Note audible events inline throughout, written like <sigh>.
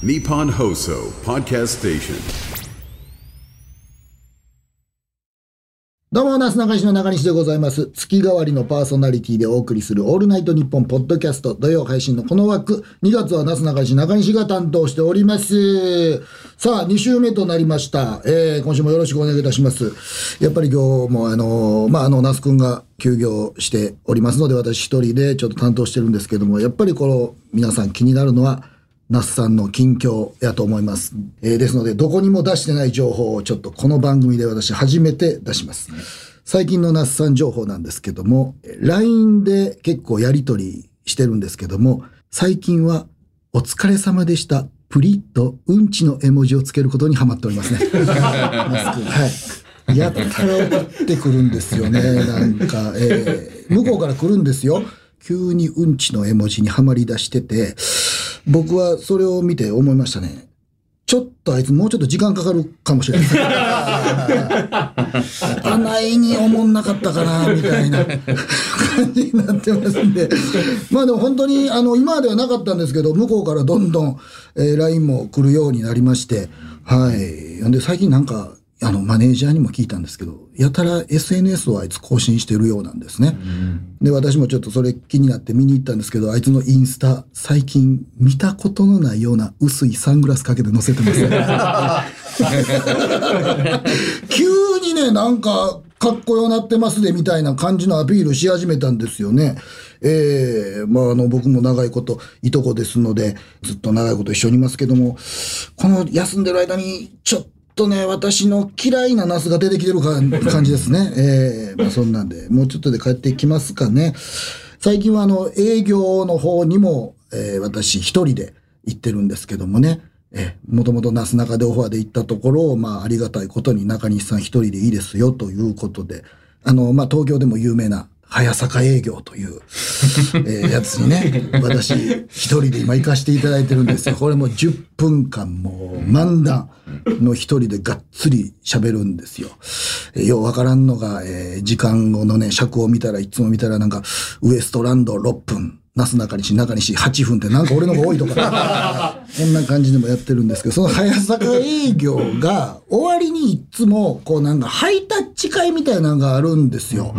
Nippon Hoso Podcast Station. どうも、なすなかしの中西でございます。月替わりのパーソナリティでお送りするオールナイトニッポンポッドキャスト土曜配信のこの枠、2月はなすなかにし中西が担当しております。さあ、2週目となりました。えー、今週もよろしくお願いいたします。やっぱり今日もあのーまあ、あの、那須くんが休業しておりますので、私一人でちょっと担当してるんですけども、やっぱりこの皆さん気になるのは、那須さんの近況やと思います。えーですので、どこにも出してない情報をちょっとこの番組で私初めて出します。最近の那須さん情報なんですけども、LINE で結構やりとりしてるんですけども、最近はお疲れ様でした。プリッとうんちの絵文字をつけることにハマっておりますね。<laughs> はい。やったら送ってくるんですよね。なんか、えー向こうから来るんですよ。急にうんちの絵文字にはまり出してて、僕はそれを見て思いましたね。ちょっとあいつもうちょっと時間かかるかもしれない。<laughs> あないに思んなかったかな、みたいな <laughs> 感じになってますんで。まあでも本当に、あの、今まではなかったんですけど、向こうからどんどん、えー LINE も来るようになりまして、はい。で、最近なんか、あの、マネージャーにも聞いたんですけど、やたら SNS をあいつ更新してるようなんですね。で、私もちょっとそれ気になって見に行ったんですけど、あいつのインスタ、最近見たことのないような薄いサングラスかけて載せてますね。<laughs> 急にね、なんか、かっこよなってますで、みたいな感じのアピールし始めたんですよね。ええまあ、あの、僕も長いこと、いとこですので、ずっと長いこと一緒にいますけども、この休んでる間に、ちょっとね、私の嫌いなナスが出てきてるか <laughs> 感じですね。ええまあ、そんなんで、もうちょっとで帰ってきますかね。最近は、あの、営業の方にも、えー私一人で行ってるんですけどもね。えー、もともとなすなかでオファーで行ったところを、まあ、ありがたいことに中西さん一人でいいですよということで、あの、まあ、東京でも有名な、早坂営業という、えーやつにね、<laughs> 私一人で今行かしていただいてるんですよ。これも10分間もう漫談の一人でがっつり喋るんですよ。えーようわからんのが、えー時間後のね、尺を見たら、いつも見たらなんか、ウエストランド6分、なすなかにし、中西8分ってなんか俺の方が多いとか、<laughs> こんな感じでもやってるんですけど、その早坂営業が終わりにいつも、こうなんかハイタッチ会みたいなのがあるんですよ。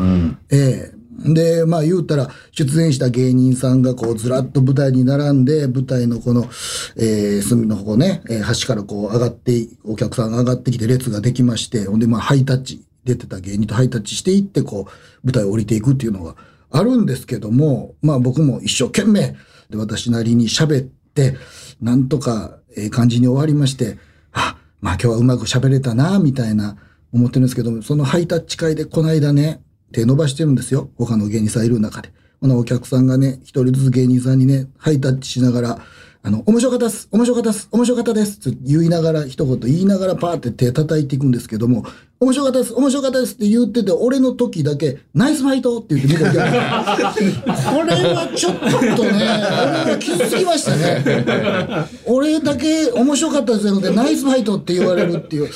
ええで、まあ言うたら、出演した芸人さんがこうずらっと舞台に並んで、舞台のこの、えー隅の方ね、えー端からこう上がって、お客さんが上がってきて列ができまして、ほんでまあハイタッチ、出てた芸人とハイタッチしていって、こう、舞台を降りていくっていうのがあるんですけども、まあ僕も一生懸命、で、私なりに喋って、なんとか、ええ感じに終わりまして、あ、まあ今日はうまく喋れたな、みたいな思ってるんですけども、そのハイタッチ会でこの間ね、手伸ばしてるんですよ。他の芸人さんいる中で。このお客さんがね、一人ずつ芸人さんにね、ハイタッチしながら、あの、面白かったです面白かったです面白かったですって言いながら、一言言いながらパーって手叩いていくんですけども、面白かったです面白かったですって言ってて、俺の時だけ、ナイスファイトって言って向こう来た <laughs> これはちょっとね、俺が傷つきましたね。俺だけ面白かったですので、ナイスファイトって言われるっていう、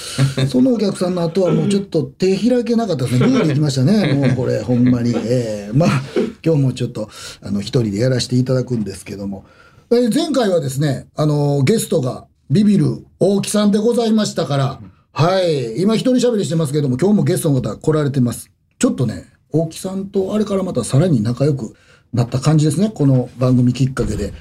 そのお客さんの後はもうちょっと手開けなかったですね。グーで行きましたね。もうこれ、ほんまに。えーまあ、今日もちょっと、あの、一人でやらせていただくんですけども。えー前回はですね、あのゲストがビビる大木さんでございましたから、はい。今一人喋りしてますけども、今日もゲストの方来られてます。ちょっとね、大木さんとあれからまたさらに仲良くなった感じですね。この番組きっかけで。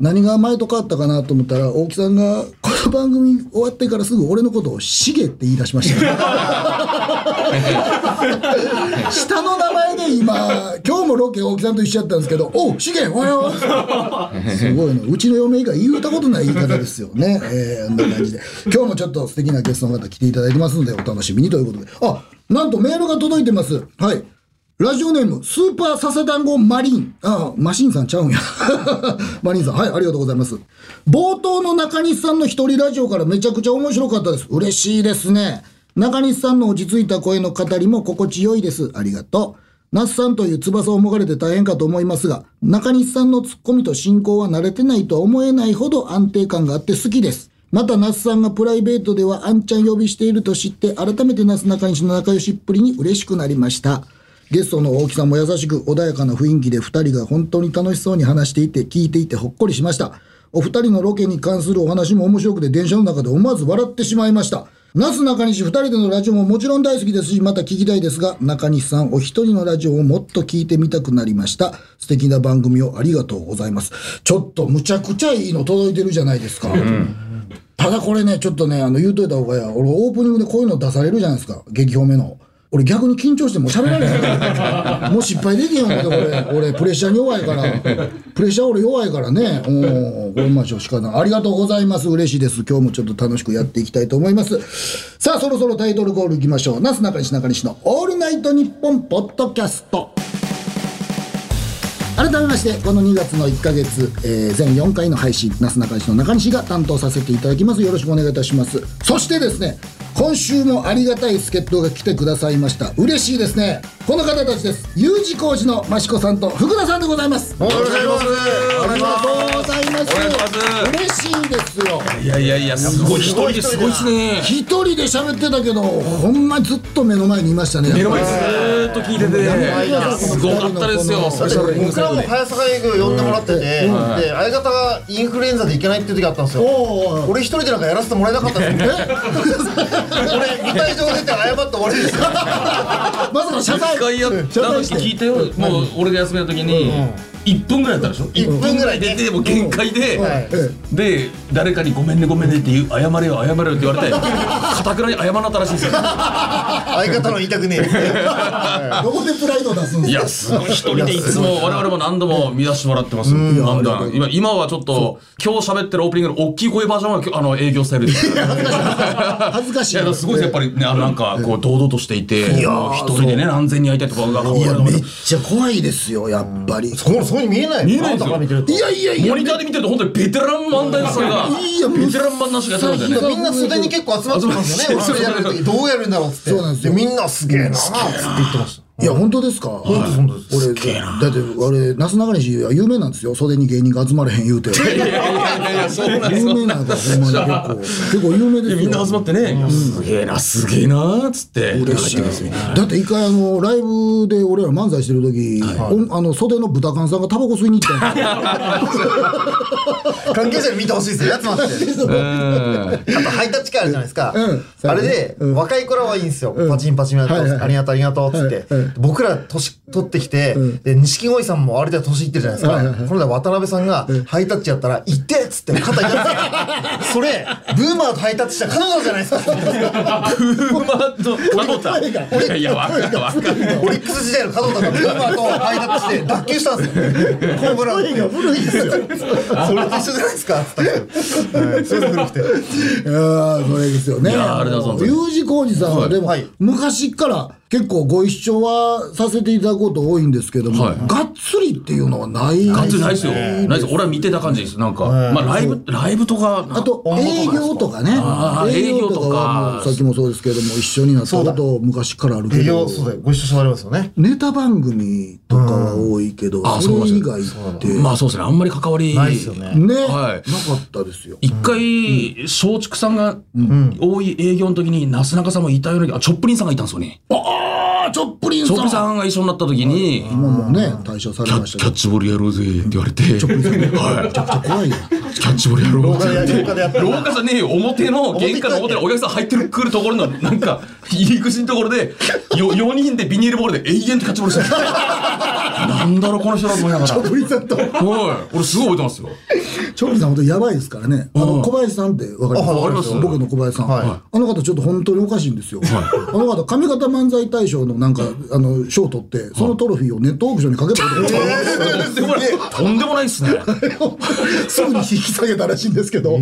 何が前と変わったかなと思ったら、大木さんがこの番組終わってからすぐ俺のことをシゲって言い出しました、<laughs> <laughs> 下の名前で今、今日もロケ大木さんと一緒やったんですけど、おう、シゲおはよう <laughs> すごいね。うちの嫁以外言うたことない言い方ですよね。えー、あんな感じで。今日もちょっと素敵なゲストの方来ていただいてますので、お楽しみにということで。あ、なんとメールが届いてます。はい。ラジオネーム、スーパー笹団子マリン。あ、マシンさんちゃうんや。<laughs> マリンさん、はい、ありがとうございます。冒頭の中西さんの一人ラジオからめちゃくちゃ面白かったです。嬉しいですね。中西さんの落ち着いた声の語りも心地よいです。ありがとう。那須さんという翼をもがれて大変かと思いますが、中西さんのツッコミと進行は慣れてないとは思えないほど安定感があって好きです。また、那須さんがプライベートではあんちゃん呼びしていると知って、改めて那須中西の仲良しっぷりに嬉しくなりました。ゲストの大木さんも優しく穏やかな雰囲気で二人が本当に楽しそうに話していて聞いていてほっこりしました。お二人のロケに関するお話も面白くて電車の中で思わず笑ってしまいました。なす中西二人でのラジオももちろん大好きですし、また聞きたいですが、中西さんお一人のラジオをもっと聞いてみたくなりました。素敵な番組をありがとうございます。ちょっとむちゃくちゃいいの届いてるじゃないですか。ただこれね、ちょっとね、あの、言うといた方がいいや。俺、オープニングでこういうの出されるじゃないですか。激褒めの。俺逆に緊張してもう喋られへん。もう失敗できへん思って俺、俺プレッシャーに弱いから。プレッシャー俺弱いからね。おこれましょう仕方ない。ありがとうございます。嬉しいです。今日もちょっと楽しくやっていきたいと思います。さあ、そろそろタイトルコールいきましょう。なすなかにしなかにしのオールナイトニッポンポッドキャスト。改めましてこの2月の1ヶ月、えー全4回の配信なすなかにしの中西が担当させていただきますよろしくお願いいたしますそしてですね今週もありがたい助っ人が来てくださいました。嬉しいですね。この方たちです。U 字工事の益子さんと福田さんでございます。おはようございます。ありがとうございます。嬉しいですよ。いやいやいや、すごい、一人ですごいですね。一人で喋ってたけどほんまずっと目の前にいましたね。目の前ずーっと聞いてて、すごかったですよ。僕らも。早坂営業呼んでもらってて、で相方がインフルエンザで行けないっていう時あったんですよ。俺一人でなんかやらせてもらえなかったんですよ <laughs> 俺舞台上出て謝って終わりですよ。<laughs> まさか謝罪。一回やった時聞いたよ。もう俺が休みの時に、1分ぐらいやったでしょ？1分ぐらいでで、でもう限界ではい、で、誰かにごめんねごめんねって言う、謝れよ謝れよって言われて、<laughs> かたくなに謝らなったらしいんですよ。相方の言いたくねえどこでプライド出すんですか？いや、すごい、一人でいつも、我々も何度も見出してもらってます。なん。だ、今、今はちょっと、今日喋ってるオープニングの大きい声バージョンはあの、営業スタイルです。恥ずかしい。いや、すごいです。やっぱりね、あのなんか、こう、堂々としていて、一人でね、何千人会いたいとかが、いやめっちゃ怖いですよやっぱり、そこに見えない。見えないんですよ。いやいやいや。モニターで見てると本当にベテラン漫才師さんが、いやベテラン漫なしがやってるんだよね。みんな袖に結構集まってますよね。集まって俺それやる時どうやるんだろうっつって。そうなんですよ。みんなすげえなーっつって言ってましたいや本当ですか？本当本当です。俺だって俺なすなかにしは有名なんですよ。袖に芸人が集まれへん言うて。有名なんだほんまに結構。結構有名ですよ。みんな集まってね、すげえな、すげえなーっつって、嬉しい。だって一回あのライブで俺ら漫才してる時、おあの袖の豚缶さんがタバコ吸いに行った。んですよ関係者に見てほしいですよ。集まって。あとハイタッチ会あるじゃないですか、うん。あれで、若い頃はいいんですよ、パチンパチンやっありがとうありがとうっつって、僕ら年取ってきて、で錦鯉さんもある程度年いってるじゃないですか、はいはいはい。この間渡辺さんが、ハイタッチやったら「行って!」っつって肩痛んですよそれ。ブーマーとハイタッチした彼女じゃないですか。ブーマーと門田。いやいや、わかるわかる。オリックス時代の門田がブーマーとハイタッチして脱臼したんですよ。ホームラン声が古いですよ。<laughs> それと一緒じゃないですか。はいそれで古くてい。やーそれですよね。いやーありがとうございます U 字工事さんはでも、はい。昔から結構ご一緒はさせていただくこと多いんですけども、はい。がっつりっていうのはない。ガッツリないですよ。ないです。俺は見てた感じです。なんか、まあライブ、ライブとか、あと営業とかね。営業とかさっきもそうですけども一緒になったこと昔からあるけ営ど業そうだよ。ご一緒してもらいますよね。ネタ番組とかは多いけど、あそれ以外って。まあそうですね。あんまり関わり。ないですよね。ね、はい。なかったですよ。一回、松竹さんが多い営業の時に、なすなかさんもいたような、あ、チョップリンさんがいたんですよね。ああチョップリンさん。チョップリンさんが一緒になった時に、今もうね退所されキャましたキャッチボールやろうぜって言われて、はい。めちゃくちゃ怖いよ。キャッチボールやろうぜって。で廊下じゃねえよ。表の玄関の表でお客さん入ってるくるところのなんか入り口のところでよ4人でビニールボールで永遠とキャッチボールしてるなんだろうこの人だと思いながら。チョップリンさんと。はい。俺すごい覚えてますよ。チョップリンさん本当やばいですからね。あの小林さんってわかります？かります僕の小林さん。はい。あの方ちょっと本当におかしいんですよ。あの方上方漫才大賞のなんかあの賞を取ってそのトロフィーをネットオークションにかけたことがあるとんでもない。でもないっすね。<laughs> すぐに引き下げたらしいんですけど、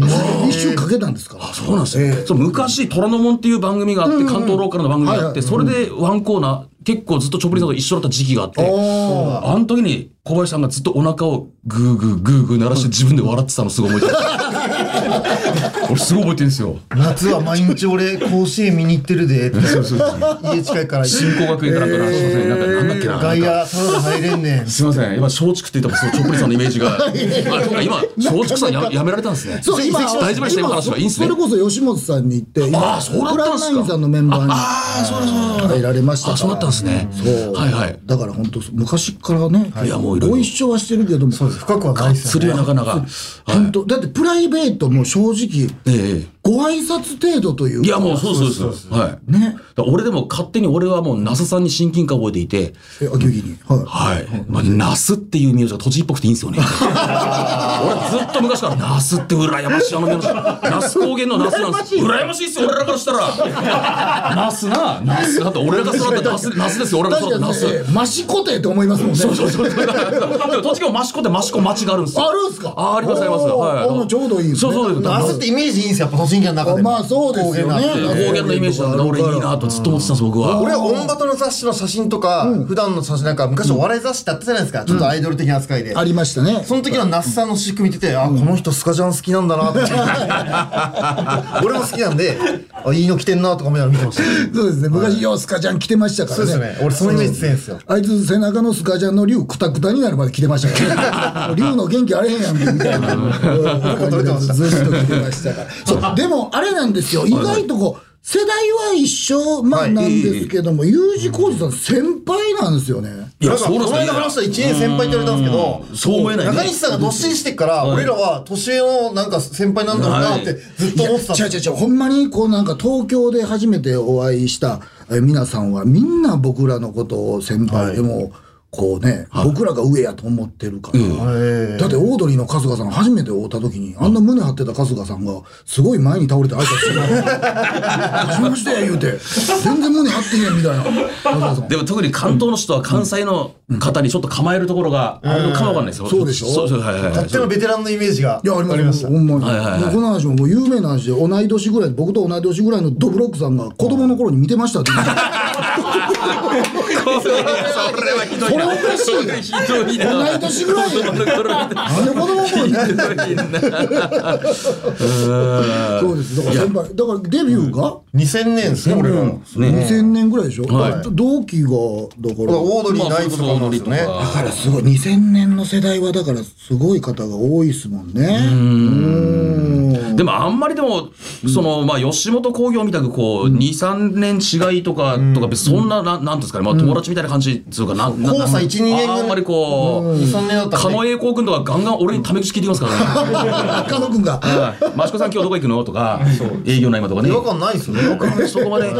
一瞬かけたんですから。そうなんですよ、昔「虎ノ門」っていう番組があって、関東ローカルの番組があって、それでワンコーナー結構ずっとチョップリンさんと一緒だった時期があってあの時に小林さんがずっとお腹をグーグーグーグー鳴らして自分で笑ってたのすごい覚えてま <laughs> す俺すごい覚えてるんですよ。夏は毎日俺甲子園見に行ってるでって家近いから新興学園かなんかな、すいません、なんか、なんだっけな。外野ただで入れんねんすみません、今松竹って言ったら、そう、チョップリさんのイメージが。<laughs> 今、松竹さんや、やめられたんですね。そう、今、大丈夫でした、今の話はいいんですねそ。れこそ吉本さんに行って、今、あそうだったんすかプランナインさんのメンバーに。入られましたから。あ、そうだったんですね。そう。はいはい。だから本当昔からね、いやもういろいろご一緒はしてるけども、そうです深くはないですよねはなかなか。本当だってプライベートも正直、ええ。ご挨拶程度というか。いや、もうそうそうそうそう。はい。ね。俺でも勝手に俺はもう那須さんに親近感を覚えていて、え、秋木に。はい。はい。まあ、那須っていう名字が栃木っぽくていいんですよね。<laughs> 俺ずっと昔から那須って羨ましいあの名字。那須高原の那須なんです。羨ましいっすよ、俺らからしたら。那須な、那須だって俺らが育った那須、那須ですよ、俺らが育った那須。確かにね、マシコテって思いますもんね。そうそうそう。でも栃木も益子って益子町があるんですよ。あるんすか？あありますあります。はい。あちょうどいいねそうそうです。夏ってイメージいいんですよやっぱ栃木の中でもまあそうですよね。高原のイメージなんだ俺いいなとずっと思ってたんです僕は。俺は音バトの雑誌の写真とか、普段の写真なんか昔お笑い雑誌ってあったじゃないですか、ちょっとアイドル的な扱いで、ありましたね。その時の那須さんの私服見てて、あこの人スカジャン好きなんだなって <laughs> 俺も好きなんであいいの着てんなとか思いながら見てましたそうですね。昔、ようスカジャン着てましたからね。そうですね俺そのイメージ強いんですよあいつ背中のスカジャンの竜くたくたになるまで着てましたからね。<laughs> 竜の元気あれへんやんけみたいな。<laughs> ずっと着てましたから。そう、でもあれなんですよ。意外とこう、世代は一緒、まあはい。なんですけども、U 字工事さん先輩なんですよね。いや、なんかそうですよこの間話したら1年先輩って言われたんですけどそう思えないね。中西さんがどっしりしてっから、俺らは年上のなんか先輩なんだろうなってずっと思ってた違う違う違う、ほんまにこうなんか東京で初めてお会いしたえ皆さんはみんな僕らのことを先輩でも、こうね、僕らが上やと思ってるから、だってオードリーの春日さん初めて会った時にあんな胸張ってた春日さんがすごい前に倒れて挨拶してた「<laughs> 初めまして」言うて。全然胸張ってへんみたいな。でも特に関東の人は関西の方にちょっと構えるところがあるかもわかんないですよ。そうでしょ？そうそうはいはい。はい勝手なベテランのイメージがいやありますほんまに、はいはいはい。でこの話ももう有名な話で同い年ぐらい僕と同い年ぐらいのドブロックさんが子供の頃に見てましたって言って <laughs> それはひどい。これおかしい。ひどいな。同い年ぐらいなんで。子供の頃に見てそうで。すだから先輩だからデビューが2000年で。すね俺らの2000年ぐらいで。しょ、同期がだからオードリーナイトとかなんで。すよねだからすごい2000年の世代はだからすごい方が多いで。すもんねで。もあんまりで。も、その、まあ、吉本興業みたく、こう、2、3年違いとか、とか、そんな、なんなんですかね、まあ、友達みたいな感じっていうか、なん、なん交際1 2年あんまりこう、23年だった狩野英孝君とかガンガン俺にタメ口聞いてきますからね。<laughs> 加野君が。はい。益子さん今日どこ行くの？とか、営業の合間とかね。違和感ないですよね。そこまで。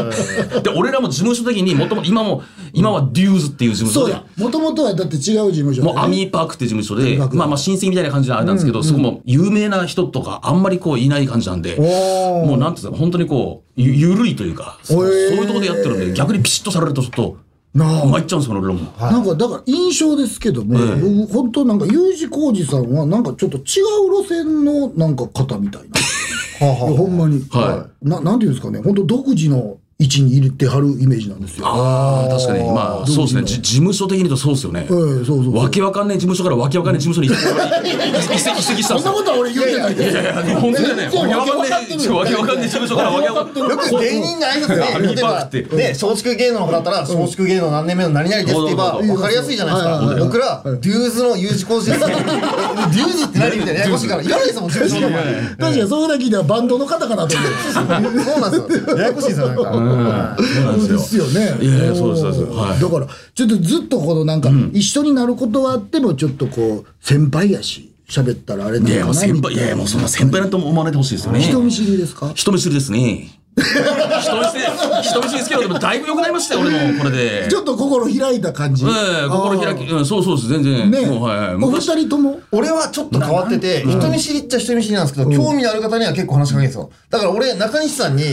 で、俺らも事務所的に、もともと、今も、今はデューズっていう事務所で。そうや、もともとはだって違う事務所もうアミーパークって事務所で、まあまあ親戚みたいな感じのあれなんですけど、そこも有名な人とかあんまりこういない感じなんで、もうなんていうんですか、本当にこう、ゆゆるいというか、そういうところでやってるんで、逆にピシッとされるとちょっと、なあ参っちゃうんですよ、俺らも。なんかだから印象ですけども、僕本当なんか U 字工事さんはなんかちょっと違う路線のなんか方みたいな。はあはあほんまに。はななんていうんですかね、本当独自の位置に入れてはるイメージなんですよ。ああ、確かに。まあ、そうですね。じ事務所的に言うとそうですよね。ええそうそうわけわかんない事務所からわけわかんない事務所に移籍したんですよ。そんなことは俺言ってないですよ。本当だよね。わけわかんない、わけわかんない事務所からわけわかんない。よく芸人の挨拶で、例えば、ーパークってね、松竹芸能の方だったら、松竹芸能何年目の何々ですって言えば、そうそうそう分かりやすいじゃないですか。僕ら、デューズの U 字工事です。デューズって何みたいなややこしいから、言わないですもん、事務所の前に。確かにそれだけではバンドの方かなと思って。そうなんですよ。ややこしいですよ、なんか。そうですよね。いやいやそうですそうですはいだからちょっとずっとこのなんか一緒になることはあってもちょっとこう先輩やし喋ったらあれないや、のもう先輩、かないな。いやいや、もうそんな先輩なんて思わないでほしいですよね。人見知りですか？人見知りですね。人見知り、人見知りですけど、でもだいぶ良くなりましたよ、俺も、これで。ちょっと心開いた感じ。ええ心開き、うん、そうそうです、全然。ね、もう、はいはい。お二昔、人とも？俺はちょっと変わってて、人見知りっちゃ人見知りなんですけど、興味のある方には結構話しかけるんですよ。だから俺、中西さんに、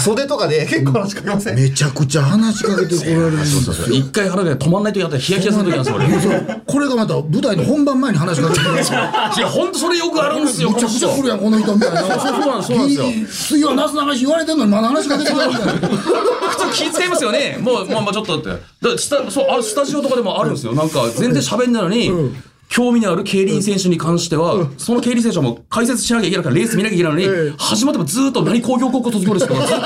袖とかで結構話しかけません？めちゃくちゃ話しかけてこられるんですよ。一回腹が止まんないとやったらヒヤヒヤする時なんですよ、俺。いこれがまた舞台の本番前に話しかけてくるんですよ。<laughs> や、ほんとそれよくあるんですよ、めちゃくちゃ来るやんこの人みたいな。<laughs> そうそうなんですそうなんですよ次はなすなし言われてんのにまだ話しかけてくるみた <laughs> いな。普通気遣いますよね。もう、まあまあちょっとって。だスタそうあスタジオとかでもあるんですよ。なんか、全然喋んないのに、興味のある競輪選手に関しては、その競輪選手はもう解説しなきゃいけないから、レース見なきゃいけないのに、ええ。始まってもずっと何工業高校卒業ですとか、ずっ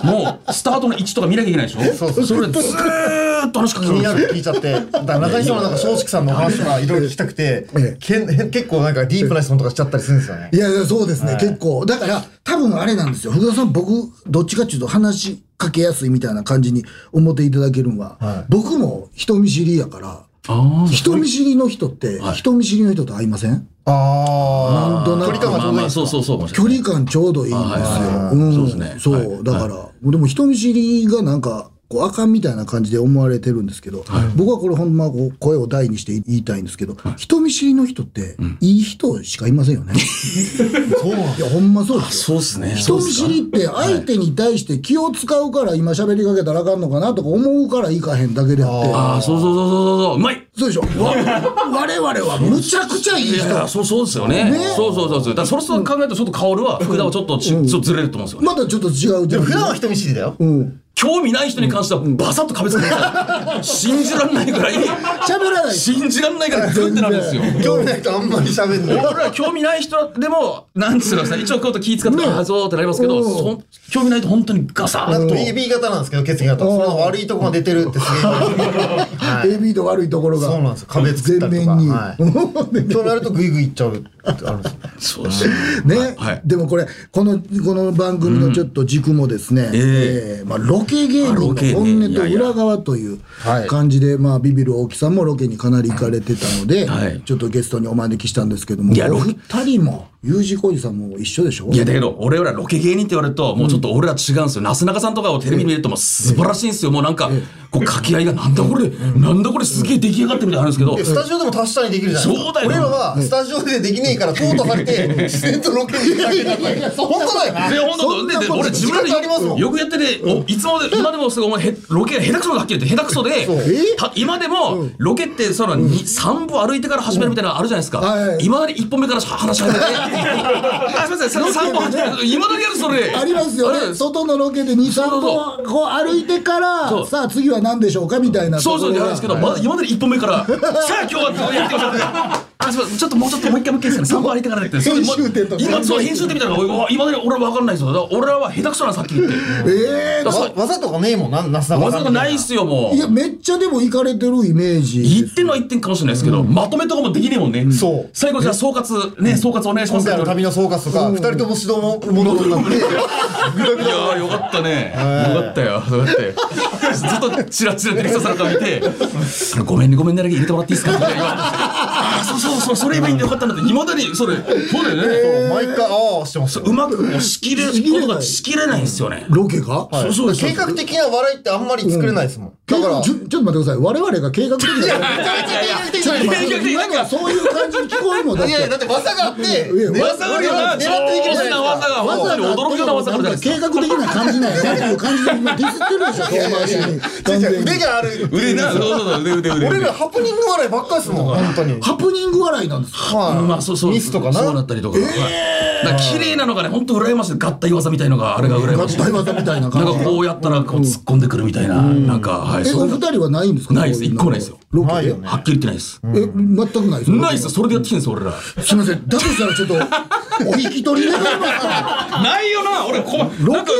と、もう、スタートの位置とか見なきゃいけないでしょ？そうそう。それでずーっと話しかけ気になる聞いちゃって。だから中西さんのなんか松竹さんのお話とかいろいろ聞きたくてええ、けん結構なんかディープな質問とかしちゃったりするんですよね。い。やいや、そうですね、はい結構。だから、多分あれなんですよ。福田さん、僕、どっちかっていうと話しかけやすいみたいな感じに思っていただけるのは、はい。僕も人見知りやから、あ人見知りの人って、はい。人見知りの人と会いません？あなんとなく。距離感がちょうどいそうそうそう距。離感ちょうどいいんですよ。はいん。そうですね。そう、はい。だから、でも人見知りがなんか、こうあかんみたいな感じで思われてるんですけど、僕はこれほんまこう声を大にして言いたいんですけど、人見知りの人って、いい人しかいませんよね。<laughs> そうなんいや、ほんまそうですよ。そうですね。人見知りって相手に対して気を使うから今喋りかけたらあかんのかなとか思うからいかへんだけであって。ああ、そうそうそうそうそう、うまいそうでしょわ我々はむちゃくちゃいい人。いや、そうそうですよね。ねそうそうそうそう。だからそれそう考えるとちょっと薫は、福田はちょっとち、ちょっとずれると思うんですよね。またちょっと違うでも普段は人見知りだよ。うん。興味ない人に関してはバサッと壁つけて信じられないぐらい、喋らない。信じられないぐらいグッてなるんですよ。興味ない人あんまり喋んない。俺ら興味ない人でも、なんつうのかな、一応こうやって気使って、ねああ、そうってなりますけど、うんそ興味ないと本当にガサッと。AB 型なんですけど、血液型。その悪いとこが出てるってすげえ。<laughs> はい AB と悪いところが。そうなんですよ壁作ったりとか全面に。は興味あるとグイグイいっちゃうってあるんですよ。そうですね、はいでもこれこのこの番組のちょっと軸もですね、えーまあ、ロケ芸人の本音と裏側というはい感じで、まあ、ビビる大木さんもロケにかなり行かれてたので、はい。ちょっとゲストにお招きしたんですけどもお二人も U 字工事さんも一緒でしょ？いやだけど俺らロケ芸人って言われるともうちょっと俺ら違うんですよ、なすなかさんとかをテレビで見るともう素晴らしいんですよ。もうなんかこう掛け合いがなんだこれなんだこれすげえ出来上がってるみたいなのあるんですけど。でスタジオでも達したにできるじゃないですか。そうだよ。俺らはスタジオでできねえから淘汰されて、自然とロケに行けたよ。本当だよ。本当で俺自分時間ありますもんでよくやってて、おいつもで今でもすごいお前へロケが下手くそなはっきり言って下手くそで今でもロケってそのに3歩歩いてから始めるみたいなのあるじゃないですか、はい今まで1本目から話し始めてあすみませんその3本始める今だけやるそれ。ありますよね。外のロケで23そう歩こう歩いてからさあ次は何でしょうかみたいなそうそうじゃないですけど、まだ今まで1本目から、<laughs> さあ今日はやってみましょうって。あすいませんちょっともうちょっともう一回もう一回ですかね、<laughs> 3本歩いてからって。編集点とか今、そう、編集点みたいなのが、今まで俺は分かんないですよ。俺らは下手くそなのさっき言って。ええわ技とかねえもんな、なすなかさん技がないっすよ、もうい。やめっちゃでも行かれてるイメージ言ってんのは言ってんかもしれないですけど、まとめとかもできねえもんね。そう最後じゃあ総括、ね、総括お願いします。今回の旅の総括とか、二人とも指導も戻るなんて、いやーよかったね。よかったよ。よかったよ。ずっとチラチラディレクターさんから見て、ごめんねごめんねだけ入れてもらっていいですかみたいなそうそうそう、それ言えばいいんでよかったんだって、いまだにそれ、そうだよね。毎回、ああ、してますよ。うまくこう仕切ることがしきれないんですよね。ロケが、はいそうです計画的な笑いってあんまり作れないですもん。だから、ちょちょっと待ってください我々が計画的な計画的じゃなそういう感じに聞こえるのだっていやいや、だって技があって、技があるよな、狙ってできるじゃな。技が本当に技がある。計画的な感じなんやなっていう感じで今ディスってるでしょ遠回しに完全に腕がある。腕な、そうそうそう、腕腕腕。俺らハプニング笑いばっかりですもん、本当に。ハプニング笑いなんですか？はい。まあそうそう。ミスとかな？そうなったりとか。はい。だから綺麗なのがね、本当羨ましい。合体技みたいのが、あれが羨ましい。大技みたいなな感じ。んかこうやったらこう突っ込んでくるみたいな、なんか、はい、えお二人はないんですか？ないです。一個もないですよ。ロケで？ないよね。はっきり言ってないです。え全くないですないですよ、それでやってきてんですよ、俺ら。すみません。だとしたらちょっとお引き取り願います。か <laughs> ないよな、俺、こロケ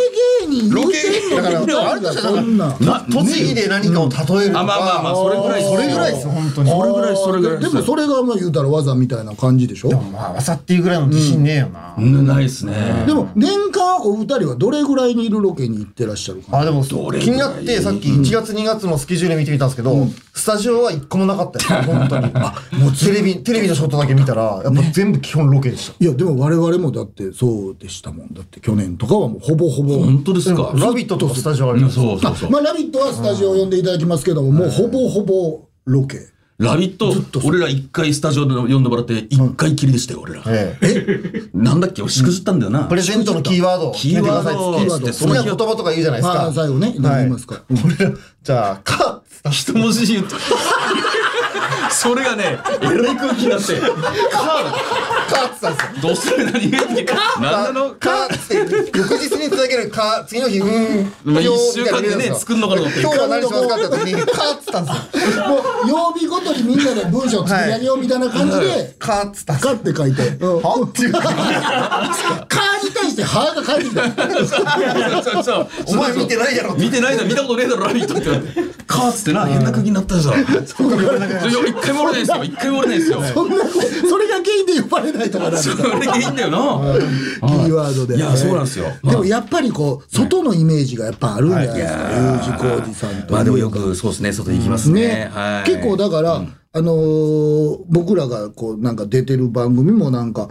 芸人ロケだからあるとしたらそんなな、栃木で何かを例えるとか。あまあまあまあそれぐらいそれぐらいです、本当に。それぐらい、それぐらいでもそれがまあ言うたら技みたいな感じでしょ？まあ、技っていうぐらいの自信ねえよな。うんないですね。でも年間お二人はどれぐらいにいるロケに行ってらっしゃるか？あ、でも、気になって、さっき1月2月のスケジュール見てみたんですけど、スタジオは一個もなかったですよ、<laughs> 本当に。もうテレビ、テレビのショットだけ見たら、やっぱ全部基本ロケでした。いやでも我々もだってそうでしたもんだって去年とかはもうほぼほぼ本当ですか？ラビットとかスタジオあります。そうそうそう。まあ「ラビット!」はスタジオを呼んでいただきますけども、もうほぼほぼロケラビット、俺ら一回スタジオで呼んでもらって、一回きりでしたよ、俺ら。ええ。なんだっけ、俺しくじったんだよな。プレゼントのキーワードを決めてくださいっつって。キーワード好きな言葉とか言うじゃないですか。まあ最後ね何言いますか、うん <laughs> 俺ら、じゃあ、か、一文字言って。それがね、えらい空気になって、カーかっつったんですよ。ド、どうする？何言うって、なんなの？かっつって、翌日ににつなげるか、次の日、うーん。まあ一週間でね、作るのかなと思って。今日は何しますかって時に、かーっつったんですよ。もう曜日ごとにみんなで文章作り上げようみたいな感じで、かーっつったんですよ。かって書いて、うんはっていうか、かに対してはが返ってきた。お前見てないやろ。見てないだろ見たことねえだろラビットってカーっつってな変な空気になったでしょいや一回も折れないですよ。一回も折れないですよ。そんなそれが原因で呼ばれないとかそれでいいんだよな。キーワードで。いやそうなんですよ。でもやっぱりこう、外のイメージがやっぱあるんじゃない。ですか。U 字工事さんと。まあでもよくそうですね外行きますね。はい。結構だから、あのー僕らがこうなんか出てる番組もなんか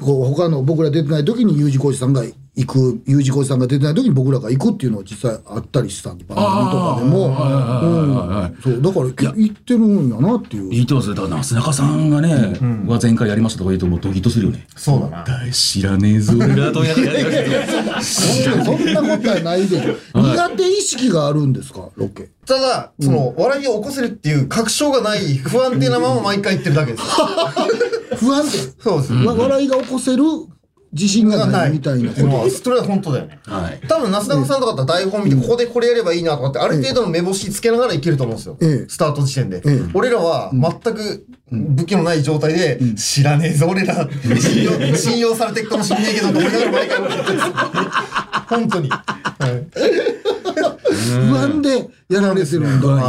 こう他の僕ら出てない時に U 字工事さんが行く U 字工事さんが出てない時に僕らが行くっていうのは実際あったりした番組とかでもうんそうだから行ってるんやなっていう。言ってますよだからなすなかさんがねは前回やりましたとか言うともうドキッとするよねそうだな。知らねえぞ俺らとやってそんなことはないでしょ。苦手意識があるんですか？ロケ。ただ、その、笑いを起こせるっていう確証がない、不安定なまま毎回言ってるだけです。<laughs> 不安定？そうです。わ笑いが起こせる自信がないみたいなこと。まあそれは本当だよね。はい多分、なすなかさんとかだったら台本見て、ここでこれやればいいなとかって、ある程度の目星つけながらいけると思うんですよええ。スタート時点でええ。俺らは全く武器のない状態で、知らねえぞ、俺ら。信 <laughs> 用信用されていくかもしんねえけど、と思いながら毎回思ってるんですよ。本当に。はい不安でやられてるんだ。これオ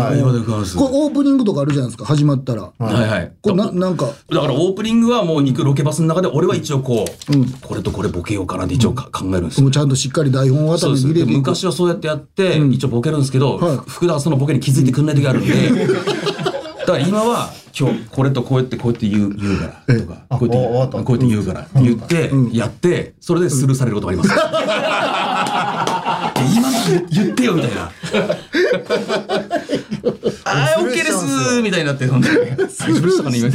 ープニングとかあるじゃないですか？始まったら。はいはいこれななんか。だからオープニングはもう肉ロケバスの中で俺は一応こう、これとこれボケようかなって一応か考えるんですよ。もうちゃんとしっかり台本に入れて昔はそうやってやって、一応ボケるんですけど、はい。ふ福田はそのボケに気づいてくんない時あるんで。<laughs> だから今は今日これとこうやってこうやって言う言うからとかこうやってこうやって言うからって言ってやってそれでスルーされることもあります、<laughs> 言言ってよみたいな。あーオッケーですみたいになってほんで。<laughs> スルーしたかね今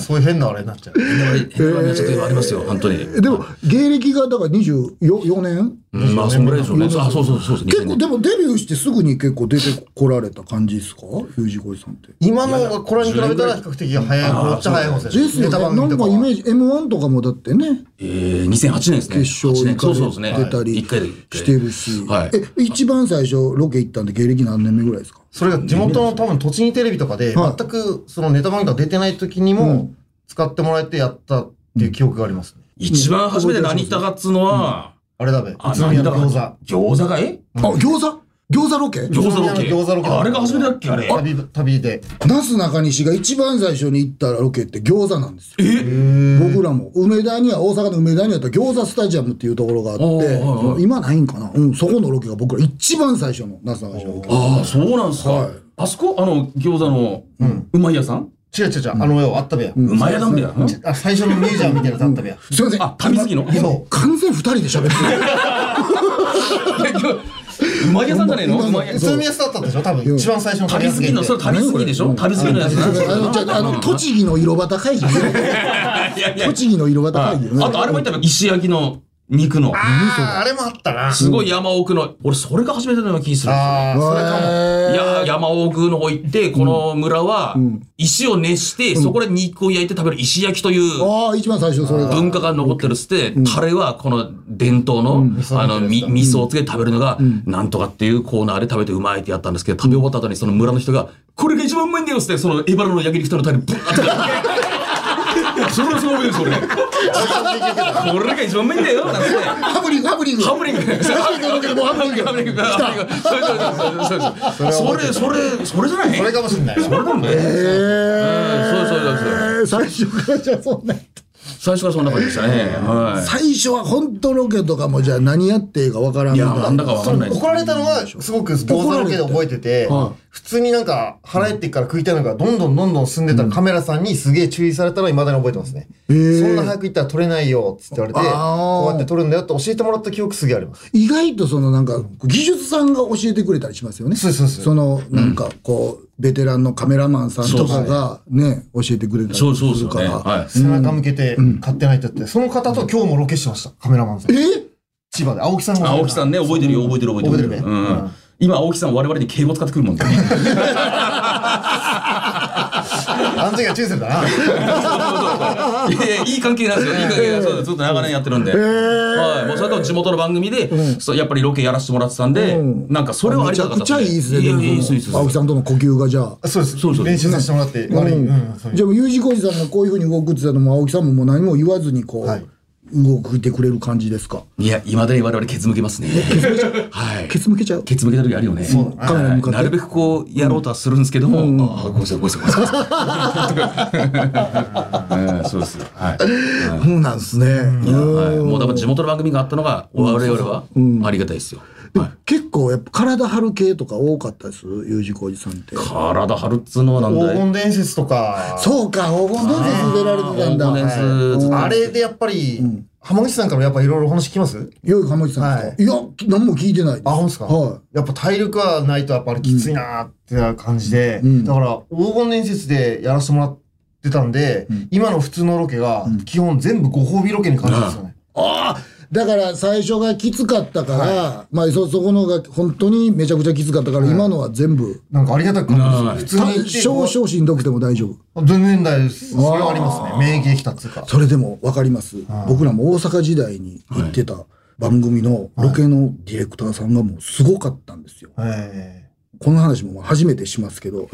そういう変なあれになっちゃう。変なちょっとありますよ本当に。でも芸歴がだから24年？うんまあそんぐらいでしょうね。あそうそうそう結構でもデビューしてすぐに結構出てこられた感じですか？U 字工事さんって。今のこれに比べたら比較的早い、めっちゃ早い方ですですよね。なんかイメージ M1 とかもだってね。えー、2008年ですね。決勝に8年。そうそうですね。出たりしてるし、はい。え一番最初ロケ行ったんで芸歴何年目ぐらいですか？それが地元の多分栃木テレビとかで、はい。全くそのネタ番組とか出てない時にも使ってもらえてやったっていう記憶がありますね。一番初めて何言ったかっつうのは、あれだべ、宇あ都宮の何餃だ子。餃子かいあ餃子？餃子ロケ？餃子ロケ。餃子ロケあれが初めてだっけ？あれ。旅、旅で。なすなかにしが一番最初に行ったロケって餃子なんですよ。え？僕らも。梅田には大阪の梅田にあった餃子スタジアムっていうところがあっておーはいはい。今ないんかな、うん、そこのロケが僕ら一番最初のなすなかにしのロケああ、そうなんすか。はい。あそこ？あの、餃子の、うまい屋さん？違う違う違う、あのよ、あったべや。うまい屋な。ん。だよ。あ、最初のミュージアムみたいなやつあったべや。すいません。あ、旅好きの。そ完全二人で喋ってる <laughs> うまい屋さんじゃねえの？うまい屋宇都宮スタートだったでしょ多分、一番最初の旅好きの、それ旅好きでしょ？旅好きのやつあのじゃああの栃木の色端会議ねい栃木の色端会議ね。あとあれも言ったら石焼きの肉の。あー、あれもあったな。すごい山奥の、俺それが初めてのような気するんですよ。それかも。いや、山奥の方行って、この村は、石を熱して、そこで肉を焼いて食べる石焼きというああ一番最初それが文化が残ってるっつって、タレはこの伝統の、あの、み、味噌をつけて食べるのが、なんとかっていうコーナーで食べてうまいってやったんですけど、食べ終わった後にその村の人が、これが一番うまいんだよっつって、そのエバラの焼肉人のタレ、ブワーって。それはすごいです、それ。これが一番うまいんだよ、なんて。ハプニングハプニングハプニング。ハプニング。ハプニング。ハプニング。ハプニング。それそれそれじゃない？それかもしんない。それだもんね。うんそうそうそう最初からじゃあそんな最初からそんな感じでしたね。はい。最初は本当ロケとかもじゃあ何やっていいかわからんいや、なんだかわかんないです怒られたのは、すごく餃子ロケで覚えてては、普通になんか腹減ってから食いたいのがどんどんどんどん進んでたらカメラさんにすげえ注意されたのは未だに覚えてますね。そんな早く行ったら撮れないよっつって言われて、こうやって撮るんだよって教えてもらった記憶すげえあります。意外とそのなんか技術さんが教えてくれたりしますよね。そうそうそうそのなんかこうベテランのカメラマンさんとかがね教えてくれたりす。るから。はい。背中向けて買ってないって言って、その方と今日もロケしてました、カメラマンさん。え？千葉で、青木さん青木さんね、覚えてるよ、覚えてる覚えてる。覚えてるねうん。今、青木さん我々に敬語使ってくるもんね。<laughs> あの時はチューするだな。<laughs> いやいやいい関係なんですよ。いい関係なんですよ。ずっと長年やってるんで。はい。もうそれと地元の番組で、そうやっぱりロケやらせてもらってたんで、なんかそれはありがたかっためちゃくちゃいいですね。いやいですいいです青木さんとの呼吸がじゃあ。そうです。そうそう練習させてもらって。じゃあ U 字工事さんがこういうふうに動くって言ったのも青木さんももう何も言わずにこう、はい動いてくれる感じですか？いや、いまだに我々ケツ向けますね。はい。ケツ向けちゃう？ケツ向けた時あるよね。カメラに向かってなるべくこうやろうとはするんですけども、ああごめんなさいごめんなさいごめんなさい。うんそうです。はい。そうなんですね。はい、もうだから地元の番組があったのが我々はありがたいですよ。はい、結構やっぱ体張る系とか多かったです？U 字工事さんって。体張るっつうのはなんだい？黄金伝説とか。そうか、黄金伝説出られてたんだ。はい。あれでやっぱり、浜口さんからもやっぱいろいろ話聞きます？良い浜木さんはい。や、何も聞いてないです。あ、ほんですか？はやっぱ体力はないとやっぱりきついなーって感じで、ん。だから黄金伝説でやらせてもらってたんで、今の普通のロケが基本全部ご褒美ロケに感じですよね。ああだから最初がきつかったから、まあそ、そこのが本当にめちゃくちゃきつかったから、今のは全部、なんかありがたく感じはいます。普通に少々しんどくても大丈夫。全然大丈夫です。それはありますね。免疫できたっつうか。それでも分かります。僕らも大阪時代に行ってた番組のロケのディレクターさんがもうすごかったんですよ。えこの話も初めてしますけど、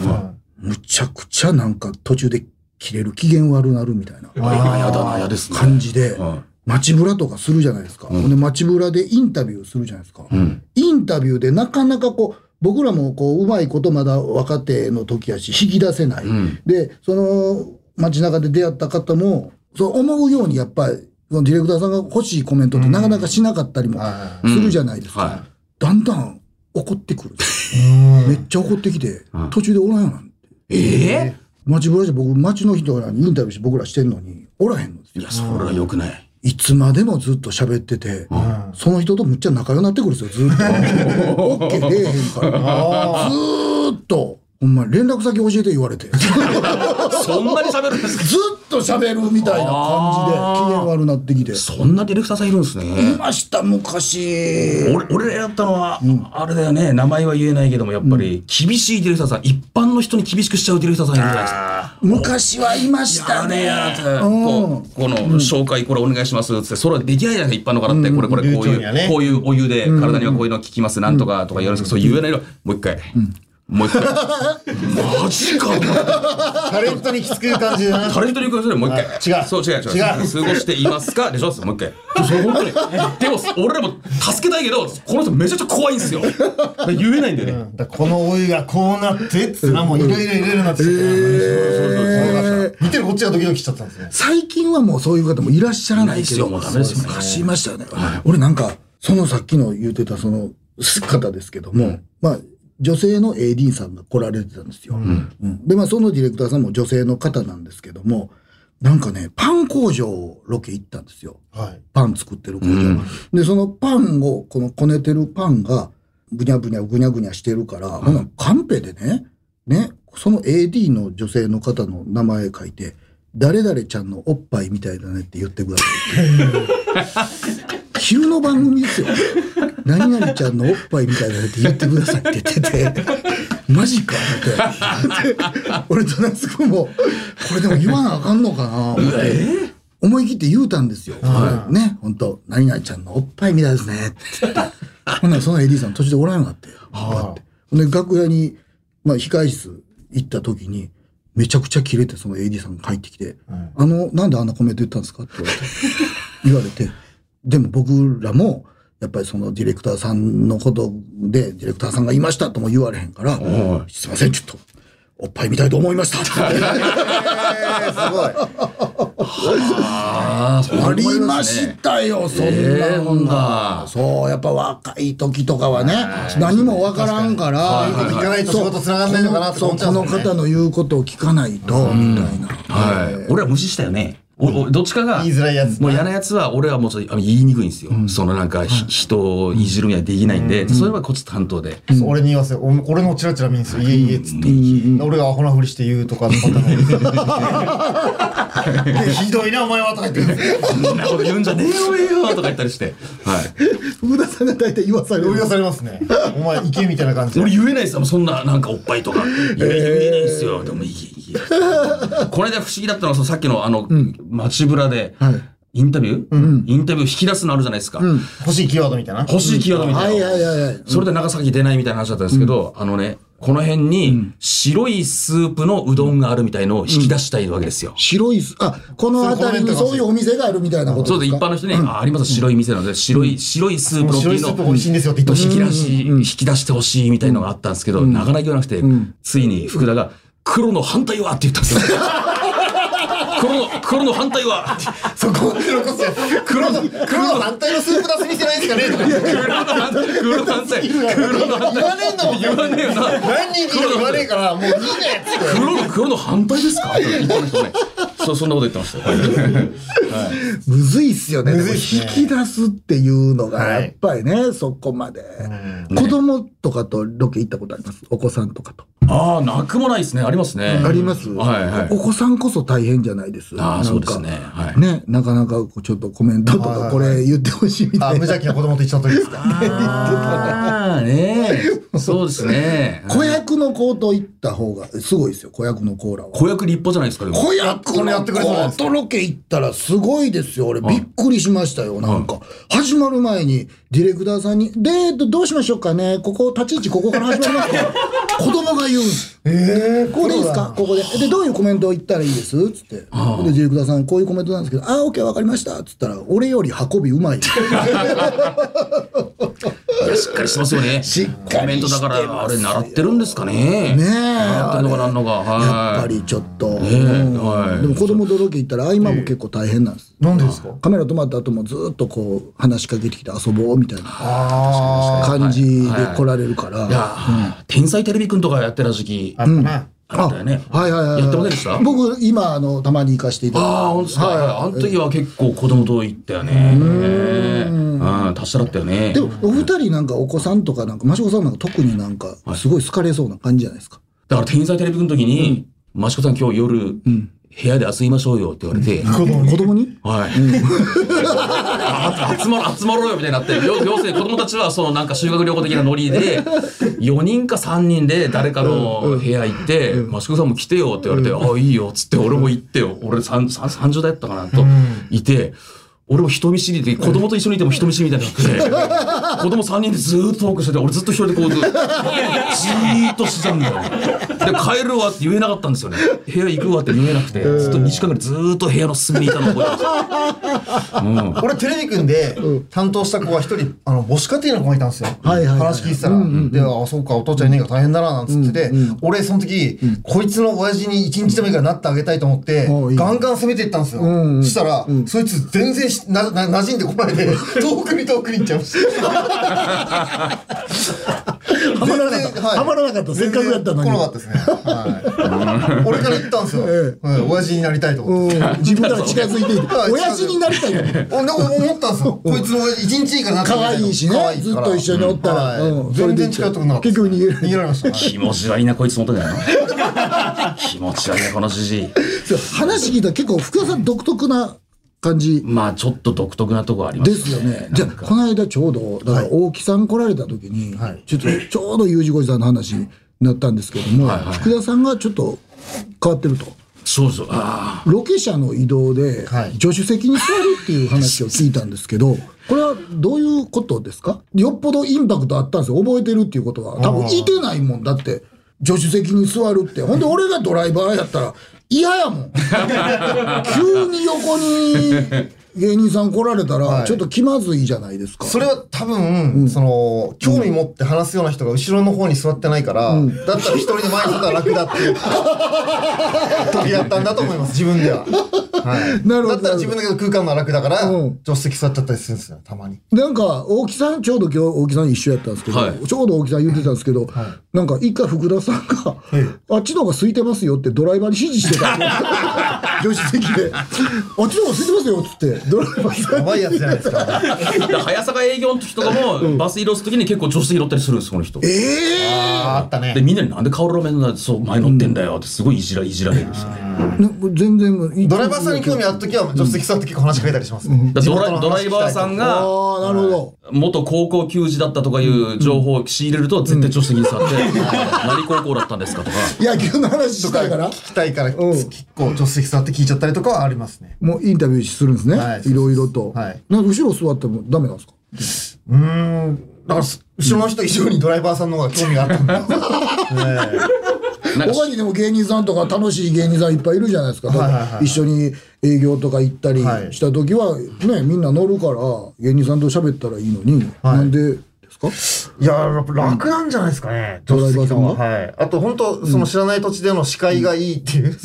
むちゃくちゃなんか途中で切れる機嫌悪なるみたいなああやだな、やですね。感じで、は街ブラとかするじゃないですか。ほんで街ブラでインタビューするじゃないですか。い。うん。インタビューでなかなかこう、僕らもこう、うまいことまだ若手の時やし、引き出せない。んで、その街中で出会った方も、そう思うようにやっぱり、そのディレクターさんが欲しいコメントってなかなかしなかったりもはするじゃないですか。はだんだん怒ってくる。めっちゃ怒ってきて、途中でおらんよなんて。い。え？街ブラじゃ僕、街の人らにインタビューして僕らしてんのに、おらへんのですよ。えいや、それは良くない。いつまでもずっと喋ってて、その人とむっちゃ仲良くなってくるんですよ、ずっと。<laughs> オッケー出えへんから。ずーっと、ほんまに連絡先教えて言われて。ず <laughs> そんなに喋るんですか？っと喋るみたいな感じで、機嫌悪なってきて。そんなディレクターさんいるんですいね。ました、昔。俺俺らやったのは、あれだよね、名前は言えないけども、やっぱり、厳しいディレクターさん、一般の人に厳しくしちゃうディレクターさんいるじゃないですか。昔はいましたね。やれやこうこの紹介これお願いしますっつってそれはできないじゃないですか一般の方って。これこれこういうこういうお湯で体にはこういうの効きます。なんとかとか言われるんですけどそう言えないの。もう一回もう一回。マジかお前タレントにきつく感じでな。タレントに言うからもう一回。違う。そう違う違う。違う。過ごしていますか？でしょ？もう一回。そう本当にでも俺らも助けたいけどこの人めちゃくちゃ怖いんですよ。言えないんだよね。このお湯がこうなってっつってな、もういろいろいろいろなって見てるこっちがドキドキしちゃったんですね。最近はもうそういう方もいらっしゃらないですよ。もうダメですよね昔いましたよね。俺なんか、そのさっきの言ってたその方ですけども、まあ、女性の AD さんが来られてたんですよ。うんで、まあ、そのディレクターさんも女性の方なんですけども、なんかね、パン工場ロケ行ったんですよ。はい。パン作ってる工場。で、そのパンを、このこねてるパンが、ぐにゃぐにゃぐにゃぐにゃしてるから、ほな、カンペでね、ね、その AD の女性の方の名前書いて、誰々ちゃんのおっぱいみたいだねって言ってください。<laughs> 昼の番組ですよ。何々ちゃんのおっぱいみたいだねって言ってくださいって言ってて、マジかって。で俺と夏子も、これでも言わなあかんのかな思って。思い切って言うたんですよ。ね、本当何々ちゃんのおっぱいみたいですね。って言って。ほんならその AD さん途中でおらんようになって。ほんで、楽屋に、まあ、控え室行った時に、めちゃくちゃキレて、その AD さんが入ってきて、あの、なんであんなコメント言ったんですかって言われて、言われて、でも僕らも、やっぱりそのディレクターさんのことで、ディレクターさんがいましたとも言われへんから、すいません、ちょっと、おっぱい見たいと思いました。っ <laughs> てすごい。ありましたよ、そんなえーのが。そう、やっぱ若い時とかはね、何もわからんから、行かないと仕事繋がんないのかなってそう、思っちゃこのうんですよね。方の言うことを聞かないと、みたいな。はい。俺ら無視したよねおおどっちかが、言いづらいやつもう嫌なやつは、俺はもうちょっと言いにくいんですよ。そのなんか、ひ人をいじるにはできないんで、それはこっち担当で。そう俺に言わせお俺のチラチラ見るんですよ。いえいえっつって。俺がアホなふりして言うとか <laughs> ひどいな、お前はとか言って。そんなこと言うんじゃねえよ、とか言ったりして。はい。<laughs> 福田さんが大体言わされる追い出されますね。お前、行けみたいな感じで。俺言えないですよ、そんななんかおっぱいとか。言え言えないですよ。でもいい、いい。<laughs> この間不思議だったのは、さっきのあの、街ブラで、インタビュー、インタビュー引き出すのあるじゃないですか。欲しいキーワードみたいな？欲しいキーワードみたいな。はいはいはいはい。それで長崎出ないみたいな話だったんですけど、あのね、この辺に白いスープのうどんがあるみたいのを引き出したいわけですよ。白いすあこの辺りにそういうお店があるみたいなことそうで、一般の人に、あ、あります白い店なので、白い、白いスープの白いスープ美味しいんですよって言って。引き出し、引き出してほしいみたいのがあったんですけど、なかなか言わなくて、ついに福田が、黒の反対はって言ったんですよ。<laughs> 黒の、黒の反対はそこ黒の、黒の反対のスープ出す店ないですかね。黒の反対、黒の反対、黒の反対。言わねえんだもん。言わねえよな。何人言わねえから、もういいねっつって。黒の、黒の反対ですか？そう、そんなこと言ってました。はい。<laughs> むずいっすよねむずいっすね。引き出すっていうのがはい。やっぱりね、そこまで、子供とかとロケ行ったことあります？お子さんとかと、ああ、なくもないですね。ありますね。あります、はいはい。お子さんこそ大変じゃないです？ああ、そうですね。はい。ねなかなかこうちょっとコメントとはいはい。かこれ言ってほしいみたあ、いな。無邪気な子供と一緒の時ですか？<laughs> ああ、ねえ。そうですね。子役の子と行った方がすごいですよ。子役のコーラは。子役立派じゃないですか、子役のやってくれそうじゃないですかロケ行ったらすごいですよ。俺びっくりしましたよ。なんか始まる前にディレクターさんに「でどうしましょうかねここ立ち位置ここから始まりますか? <laughs>」子供が言うんですええここでいいですか？ここで。で、どういうコメントを言ったらいいです？つって。で、ディレクターさん、こういうコメントなんですけど、ああ、オッケーわかりました。つったら、俺より運びうまい。<laughs> いや、しっかりしてますよね。しっかりコメントだから、あれ習ってるんですかね。ねえ。習ってんのかなんのか。はい。やっぱりちょっと。えうんはいでも子供とロケ行ったら、合間も結構大変なんです。なんでですか？カメラ止まった後もずっとこう、話しかけてきて遊ぼうみたいなあ感じで来られるから。いや、天才テレビくんとかやってた時期あ。あったよね。はいはいはい。やってませんでした？僕、今、あの、たまに行かせていただいて。ああ、本当ですか？はいあの時は結構子供と行ったよね。うん、達者だったよね。でも、お二人なんかお子さんとかなんか、益子さんなんか特になんか、すごい好かれそうな感じじゃないですか？だから天才テレビくんの時に、益子さん今日夜、部屋で遊びましょうよって言われて、子供に？はい。あ <laughs> 集まろう、集まろうよみたいになって、要要するに子供たちはそのなんか修学旅行的なノリで、4人か3人で誰かの部屋行って、益子さんも来てよって言われて、ああ、いいよっつって、俺も行ってよ。俺3 30代だったかなと、いて、俺も人見知りで、子供と一緒にいても人見知りみたいになって、<laughs> 子供3人でずーっとトークしてて、俺ずっと一人でこうず、じーっとしてたんだよ。で、帰るわって言えなかったんですよね。部屋行くわって言えなくて、ずっと2時間ぐらいずーっと部屋の隅にいたのを覚えてます。うん。俺テレビくんで担当した子が一人あの母子家庭の子がいたんですよ、はいはいはい話聞いてたら、であそうかお父ちゃんいねえから大変だななんつってて、俺その時、こいつの親父に一日でもいいからなってあげたいと思って、ガンガン攻めていったんですよ、そしたら、そいつ全然しなな馴染んでこないで <laughs> 遠くに遠くに行っちゃいましたはまらなかった。はい。はまらなかった。せっかくやったのに。来なかったですね、はい、俺から言ったんですよ、<laughs> はい。親父になりたいと思って。うん自分から近づいていって <laughs> はい親父になりたいのおでも思ったんですよ。こいつの一日いいからなって可愛いしね。ずっと一緒におったら。はい。うん。全然近寄ってこなかった。結局逃げられ逃げられました。はい気持ち悪いな、こいつの音だよな。気持ち悪いな、このじじい。話聞いたら結構福田さん独特な感じ？まあ、ちょっと独特なとこありますですよね。じゃあこの間ちょうどだから大木さん来られた時に、はいちょっとちょうど U 字工事さんの話になったんですけども、はいはいはい福田さんがちょっと変わってると。そうそう。あロケ車の移動ではい助手席に座るっていう話を聞いたんですけど、これはどういうことですか？よっぽどインパクトあったんですよ。覚えてるっていうことは。多分いてないもんだって、助手席に座るって。ほんで俺がドライバーやったら嫌やもん。<laughs> 急に横に芸人さん来られたら、はい。ちょっと気まずいじゃないですか。それは多分、その、興味持って話すような人が後ろの方に座ってないから、だったら一人で前に立ったら楽だっていう <laughs> 時だったんだと思います、自分では。はい。なるほどだったら自分だけど空間の楽だから、うん。助手席座っちゃったりするんですよ、たまに。なんか大木さんちょうど今日大木さん一緒やったんですけど、はい。ちょうど大木さん言ってたんですけど、なんか一回福田さんが、あっちの方が空いてますよってドライバーに指示してた。<laughs> 助手席で。あっちの方が空いてますよっつってドライバーさんやばいやつじゃないですか。で <laughs> 早坂営業の時とかも、バス移動する時に結構助手席乗ったりするんです、この人。ええあーあったねで、。みんなになんでカオルロメンのそう前乗ってんだよってすごいいじらいじられるんですよね。な全然ドライバーさんに興味ある時は、助手席座って結構話しかけたりしますね。ドラドライバーさんあが、あなるほど、元高校球児だったとかいう情報を仕入れると絶対助手席に座って、何高校だったんですかとか。野球の話したいから聞きたいから、ん結構助手席座って聞いちゃったりとかはありますね。もうインタビューするんですね、はいい、ろいろと、はい。な後ろ座ってもダメなんですか？うーん。だから、後ろの人以上にドライバーさんの方が興味があったんだ。<laughs> 他にでも芸人さんとか楽しい芸人さんいっぱいいるじゃないですか、はいはいはい。一緒に営業とか行ったりはい。した時はねみんな乗るから芸人さんと喋ったらいいのに、はい。なんでですか？いや楽なんじゃないですかね。ドライバーさんが？はい。あと本当その知らない土地での視界がいいっていう。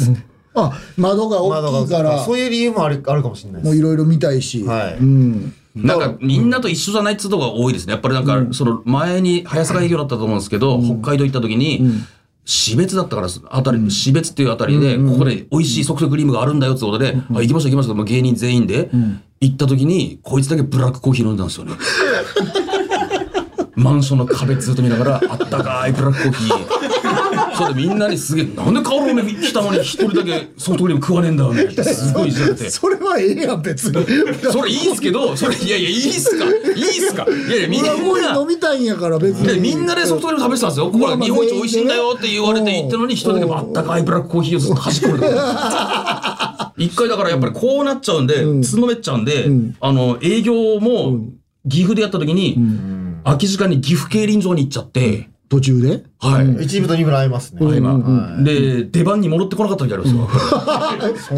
あ窓が大きいから。そういう理由もあるあるかもしれないです。もういろいろ見たいし、はい。うん、なんかみんなと一緒じゃないっつうのが多いですね。やっぱりなんか、その前に早坂営業だったと思うんですけど、北海道行った時に、標別だったから、あたり、標別っていうあたりで、ここで美味しいソフトクリームがあるんだよってことで、あ、行きましょう行きましょうもう芸人全員で、行った時に、こいつだけブラックコーヒー飲んだんですよね。<laughs> マンションの壁ずっと見ながら、あったかいブラックコーヒー。それでみんなにすげえ、なんで顔の目来たのに一人だけソフトクリーム食わねえんだよねってすごいいじられて。それはええやん別に。それいいっすけど、それ、いやいや、いいっすか。いいっすか。いやいや、みん俺はもう飲な、みたいんやから別に。でみんなでソフトクリーム食べてたんですよ。ここは日本一美味しいんだよって言われて行ったのに、一人だけあったかいブラックコーヒーをずっと端っこで飲んでた。<laughs> 一回だからやっぱりこうなっちゃうんで、つのめっちゃうんで、あの、営業も岐阜でやった時に、空き時間に岐阜競輪場に行っちゃって、途中で？はい。一部と二部の合いますね。今はい。で、出番に戻ってこなかった時あるんですよ。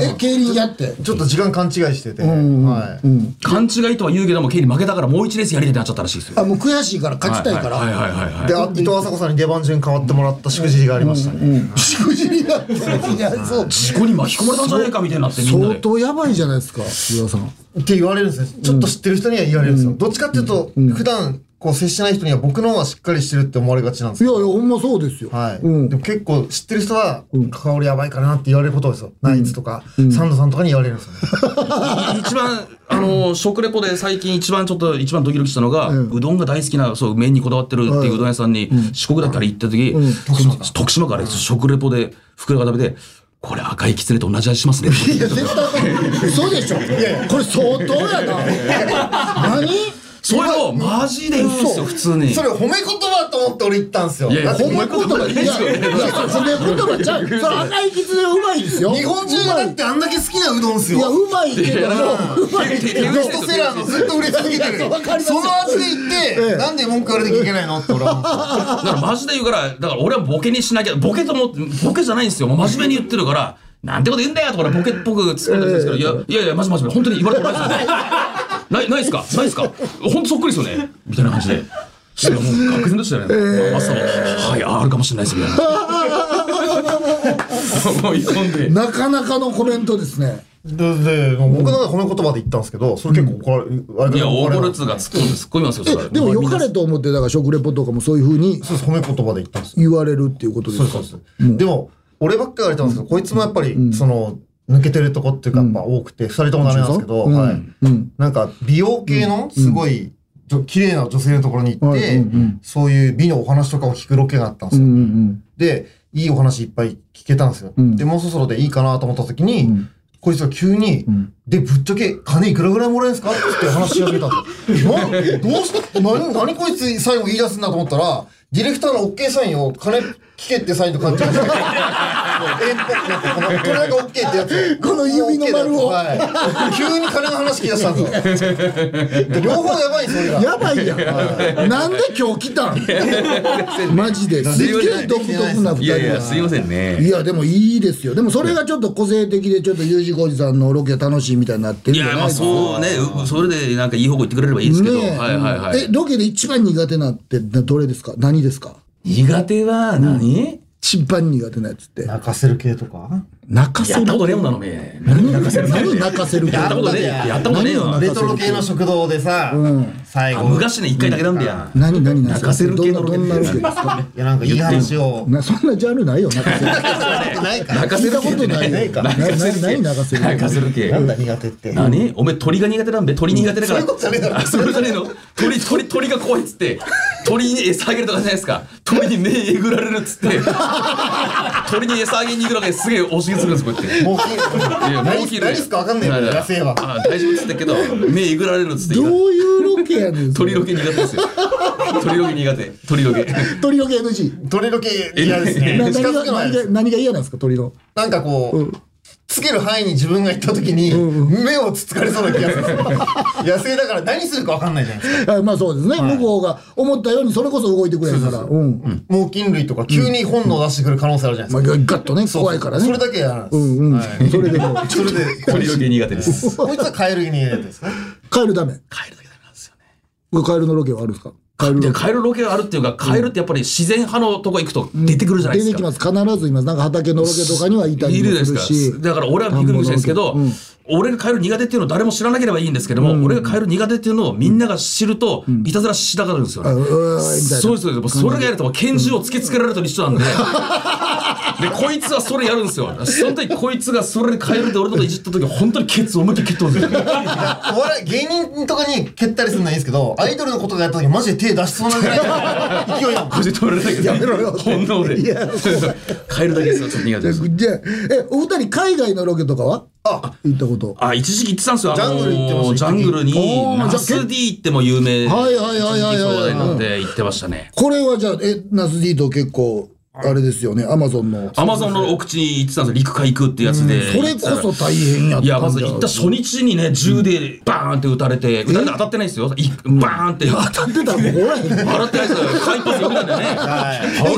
え競輪やって？ちょっと時間勘違いしてて。んはい。勘違いとは言うけども、競輪負けたからもう一レースやりたいってなっちゃったらしいですよ。あもう悔しいから勝ちたいから、はいはいはいはいはい。で、あ伊藤麻子さんに出番順変わってもらったしくじりがありましたね。しくじりだっていやそう事故に巻き込まれたん。じゃないかみたいになってみん。な相で。当やばいじゃないですか須田さん。って言われるん。ですね。ちょっと知ってる人には言われるん。ですよ。どっちかっていうと、普段こう接しない人には僕の方がしっかりしてるって思われがちなんですよ。いやいやほんまそうですよ。はい。うん。でも結構知ってる人は、関わりやばいからなって言われることですよ。ナイツとか、サンドさんとかに言われるんですよ。ね。<laughs> 一番、あの、食レポで最近一番ちょっと一番ドキドキしたのが、うどんが大好きな、そう、麺にこだわってるっていううどん屋さんに、四国だったら行った時、徳島徳島から食レポで袋が食べて、これ赤いキツネと同じ味しますね。いや絶対嘘でしょ。これ相当やな。何それをマジで言うんですよ、普通に。それ褒め言葉と思って俺言ったんですよ。いや褒め言葉いやい褒め言葉ちゃう <laughs> それ赤いきつねうまいですよ日本中がだってあんだけ好きなうどんっすいやよ。うまいけどもうまいけどベストセラーのずっと売れ続けてる。その味で言って、なんで文句言われなきゃいけないのって俺は。だからマジで言うから、だから俺はボケにしなきゃ、ボケと思って、ボケじゃないんですよ。真面目に言ってるから、なんてこと言うんだよとか俺ボケっぽく突っ込んでるんですけど、いや、いやいや、マジマジマジ、本当に言われてもないですよね。ない、ないっすか？ないっすか？本当そっくりですよね。みたいな感じで。そしたらもう愕然としたよね。朝も、はい、あるかもしれないですみたいな。思い込んで。なかなかのコメントですね。で、で僕の中で褒め言葉で言ったんですけど、それ結構怒られ、あれいや、怒られツが突っ込んで突っ込みますよ、それ。はでも良かれと思ってだから食レポとかもそういうふうにそうです褒め言葉で言ったんですよ。言われるっていうことですか？そうですでも、俺ばっか言われたんですけど、こいつもやっぱり、その、抜けてるとこっていうか、やっぱ多くて、二人ともダメなんですけど、うん。はい。うん。なんか、美容系の、すごい、綺麗な女性のところに行っはい。てそういう美のお話とかを聞くロケがあったんですよ。んで、いいお話いっぱい聞けたんですよ。ん。で、もうそろそろでいいかなと思った時に、こいつが急に、んで、ぶっちゃけ金いくらぐらいもらえるんですか？って話し始めた <laughs> んですよ。などうして、何、何こいつ最後言い出すんだと思ったら、ディレクターの OK サインを金聞けってサインと勘違いして、円っぽくなって、この、これだけ OK ってやつ。この指の丸をはい。急に金の話聞き出したんですよ。で両方やばいんですよ。やばいやんなんで今日来たんマジですっげえ独特な二いやいや、すいませんね。いやでもいいですよでもそれがちょっと個性的でちょっと U 字工事さんのロケ楽しシーみたいになってるいや、まあじゃないですか。そうね、うそれでなんかいい方向行ってくれればいいですけど。ねえはいはいはい。え、ロケで一番苦手なってなどれですか？何ですか？苦手は何？一番苦手なやつって。泣かせる系とか？泣かせるやったことねえもんなの、め。何泣かせる何泣かせるやったことねえ。やったことねえよ。レトロ系の食堂でさ、最あ後。昔ね、一回だけなんだよ。何何何泣かせる系のロケですか？いや、なんかいい話を。なそんなジャンルないよ泣かせる <laughs> ないか。泣かせたことないよないかなな何泣かせる泣かせる系。なんだ苦手って。何？おめえ鳥が苦手なんべ鳥苦手だから。そういうことじゃねえだろあそういうことじゃねえの？鳥、鳥、鳥が怖いっつって、鳥に餌あげるとかじゃないですか。鳥に目えぐられるっつって、<laughs> 鳥に餌あげに行くのがすげえおしげするんです、こうやって。もうきいや何もう切る何すか？わかんねえよ、野生は。あ大丈夫っつったけど、目えぐられるっつって。どういうロケやねん鳥ロケ苦手ですよ。鳥ロケ苦手。鳥ロケ。鳥ロケ NG 鳥ロケ嫌ですね。何が何が嫌なんですか鳥のなんかこう、つける範囲に自分が行った時に、目をつつかれそうな気がするんですよ。<laughs> 野生だから何するかわかんないじゃないですか。あまあそうですね、向こうが思ったようにそれこそ動いてくれるからうん猛禽類とか急に本能出してくる可能性あるじゃないまあですか。ガッとね怖いからねそれだけ嫌なんです。うんうん、はいそれでもそれで、鳥ロケ苦手です。<laughs> こいつはカエルに苦手ですね。カエルダメカエルだけダメなんですよね。カエルのロケはあるんですか？カエルカエルロケがあるっていうか、カエルってやっぱり自然派のとこ行くと出てくるじゃないですか。出てきます。必ずいますなんか畑のロケとかにはいたりいるもですすか。るしだから俺はびっくりしたんですけど、うん。俺がカエル苦手っていうのを誰も知らなければいいんですけども、俺がカエル苦手っていうのをみんなが知ると、いたずらしたがるんですよね。あうーみたいな。そうですそうです。それがやると拳銃を突きつけられると一緒なんで。<laughs> で、こいつはそれやるんですよ。その時こいつがそれでカエルで俺のこといじった時本当にケツを思いっきり蹴ってるんですよ。お笑い、芸人とかに蹴ったりするのはいいんですけど、アイドルのことがやった時マジで手出しそうなぐらいの勢いだもん。これで取られたけど、やめろよ本能で。いやカエルだけですよ、ちょっと苦手です。じゃあえお二人海外のロケとかは？あ、行ったことあ、一時期行ってたんですよ。ジャングル行ってましたジャングルにナス D 行っても有名。はいはいはいはいはい一時期話題になって行ってましたね。これはじゃあえナス D と結構あれですよねアマゾンのアマゾンの奥地に行ってたんですよ。陸海空ってやつで。それこそ大変やったんいや、まず行った初日にね、銃でバーンって撃たれて、撃たれて当たってないですよ。いバーンって。当当たってたらもうおらへんたってないですよ。間一発よけたんだよね。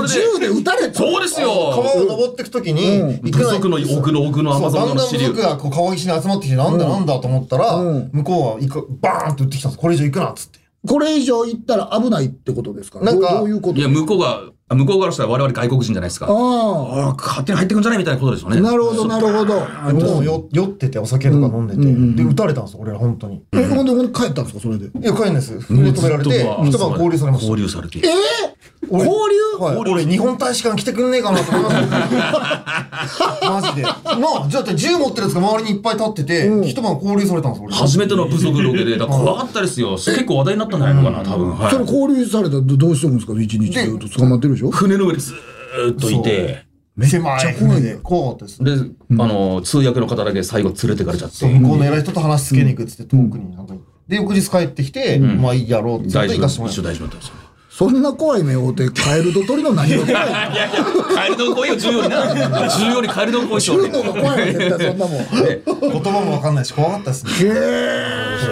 え銃で撃たれた？そうですよ。川を登っていくときに、行部族の奥の奥のアマゾンだんだん部の支流。族がこう川岸に集まってきて、なんだなんだと思ったら、うん向こうは行くバーンって撃ってきたんです。これ以上行くなっつって。これ以上行ったら危ないってことですかなんかいうこと？いや、向こうが、あ向こうからしたら我々外国人じゃないですか。あああ、勝手に入ってくんじゃないみたいなことですよね。あなるほどなるほどもうよ酔っててお酒とか飲んでて、で、撃たれたんですよ、俺ら本当に。えほんでほんで帰ったんですかそれで？いや、帰るんです。船止められて、一晩交流されました。交流されて。え俺交流？はい、俺日本大使館来てくんねえかなと思いましたマジで。なあじゃあ銃持ってるやつが周りにいっぱい立ってて、一晩交流されたんです俺。初めての部族ロケで、だから怖かったですよ。結構話題になったんじゃないのかな、多分。はい。それ交流されたらどどうしてるんですか？一日ずっと捕まってるでしょ？船の上でずーっといて、狭い船で怖かったですで、あの、通訳の方だけ最後連れてかれちゃって。向こうの偉い人と話しつけに行くっつって遠くになんかで翌日帰ってきて、まあいいやろうっつって大行かしても丈夫、らいました。一緒大丈夫だったんですよ。そんな怖い目を追ってカエルと鳥の何が怖いの？<laughs> いやいや、カエルの声を重要にな。<laughs> 重要にカエルの声しよう銃の怖いわ絶対そんなもん。<laughs> 言葉も分かんないし怖かったですね。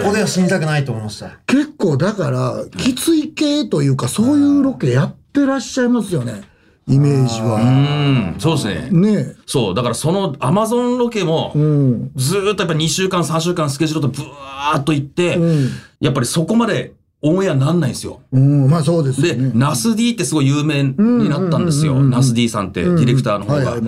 ここでは死にたくないと思いました。結構だからきつい系というかそういうロケやってらっしゃいますよね。イメージうはん、そうですね。ねそう、だからそのアマゾンロケもえ、うん。ずーっとやっぱ2週間、3週間スケジュールとブワーっと行って、うん。やっぱりそこまでオンエアなんないんですよ。うんまあそうですね。ナス D ってすごい有名になったんですよ。ナス D さんって、ディレクターの方が。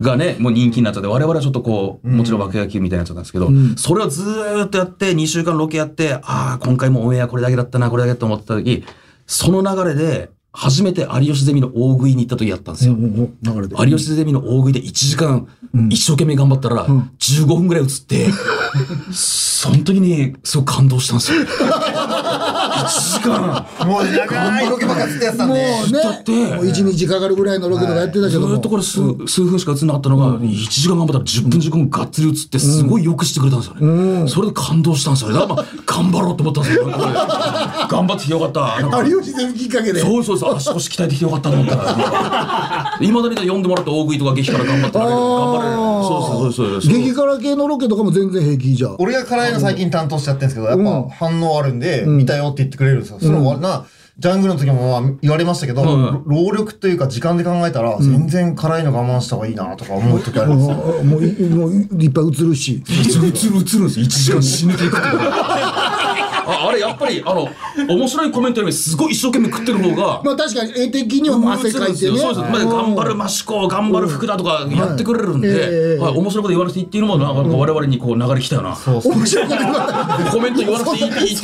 がね、もう人気になっちゃって、我々はちょっとこう、もちろん枠焼きみたいになっちゃったんですけど、それをずーっとやって、2週間ロケやって、ああ、今回もオンエアこれだけだったな、これだけと思った時、その流れで、初めて有吉ゼミの大食いに行った時やったんですよ。有吉ゼミの大食いで1時間、一生懸命頑張ったら、15分ぐらい映って、<laughs> その時に、すごい感動したんですよ。<laughs> 1時間。もう長いロケばっかつってやってたんもうでねだってもう一日かかるぐらいのロケとかやってたけずどもーっとこれ数数分しか映んなかったのが、1時間頑張ったら10分15分がっつり映って、すごいよくしてくれたんですよね。それで感動したんですよね。だからまあ、頑張ろうと思ったんですよ。頑張ってきてよかった。有吉ゼミきっかけでそうそうそう、足腰鍛えてきてよかったと思ったから。いまだに呼んでもらって大食いとか激辛頑張ってられる。頑張れる。そうそうそうそう。激辛系のロケとかも全然平気じゃん俺が辛いの最近担当しちゃってるんですけどやっぱ反応あるんで、見たよって言ってくれるんですよ、そのなジャングルの時もまあ言われましたけど、うん。労力というか時間で考えたら、全然辛いの我慢した方がいいなとか思う時あります。もうもうい <laughs> もういっぱい映るし。映る映る映るんですよ。1時間死ぬ気で食ってるああれやっぱりあの面白いコメントよりすごい一生懸命食ってる方がまあ確かに絵的には汗かいてね。そうです、まあ、頑張るマシコ頑張る福田とかやってくれるんで、はい。ええはい、面白いこと言わなくていいっていうのもなんか我々にこう流れきたような、そうそう。面白いこと <laughs> コメント言わなくていいって一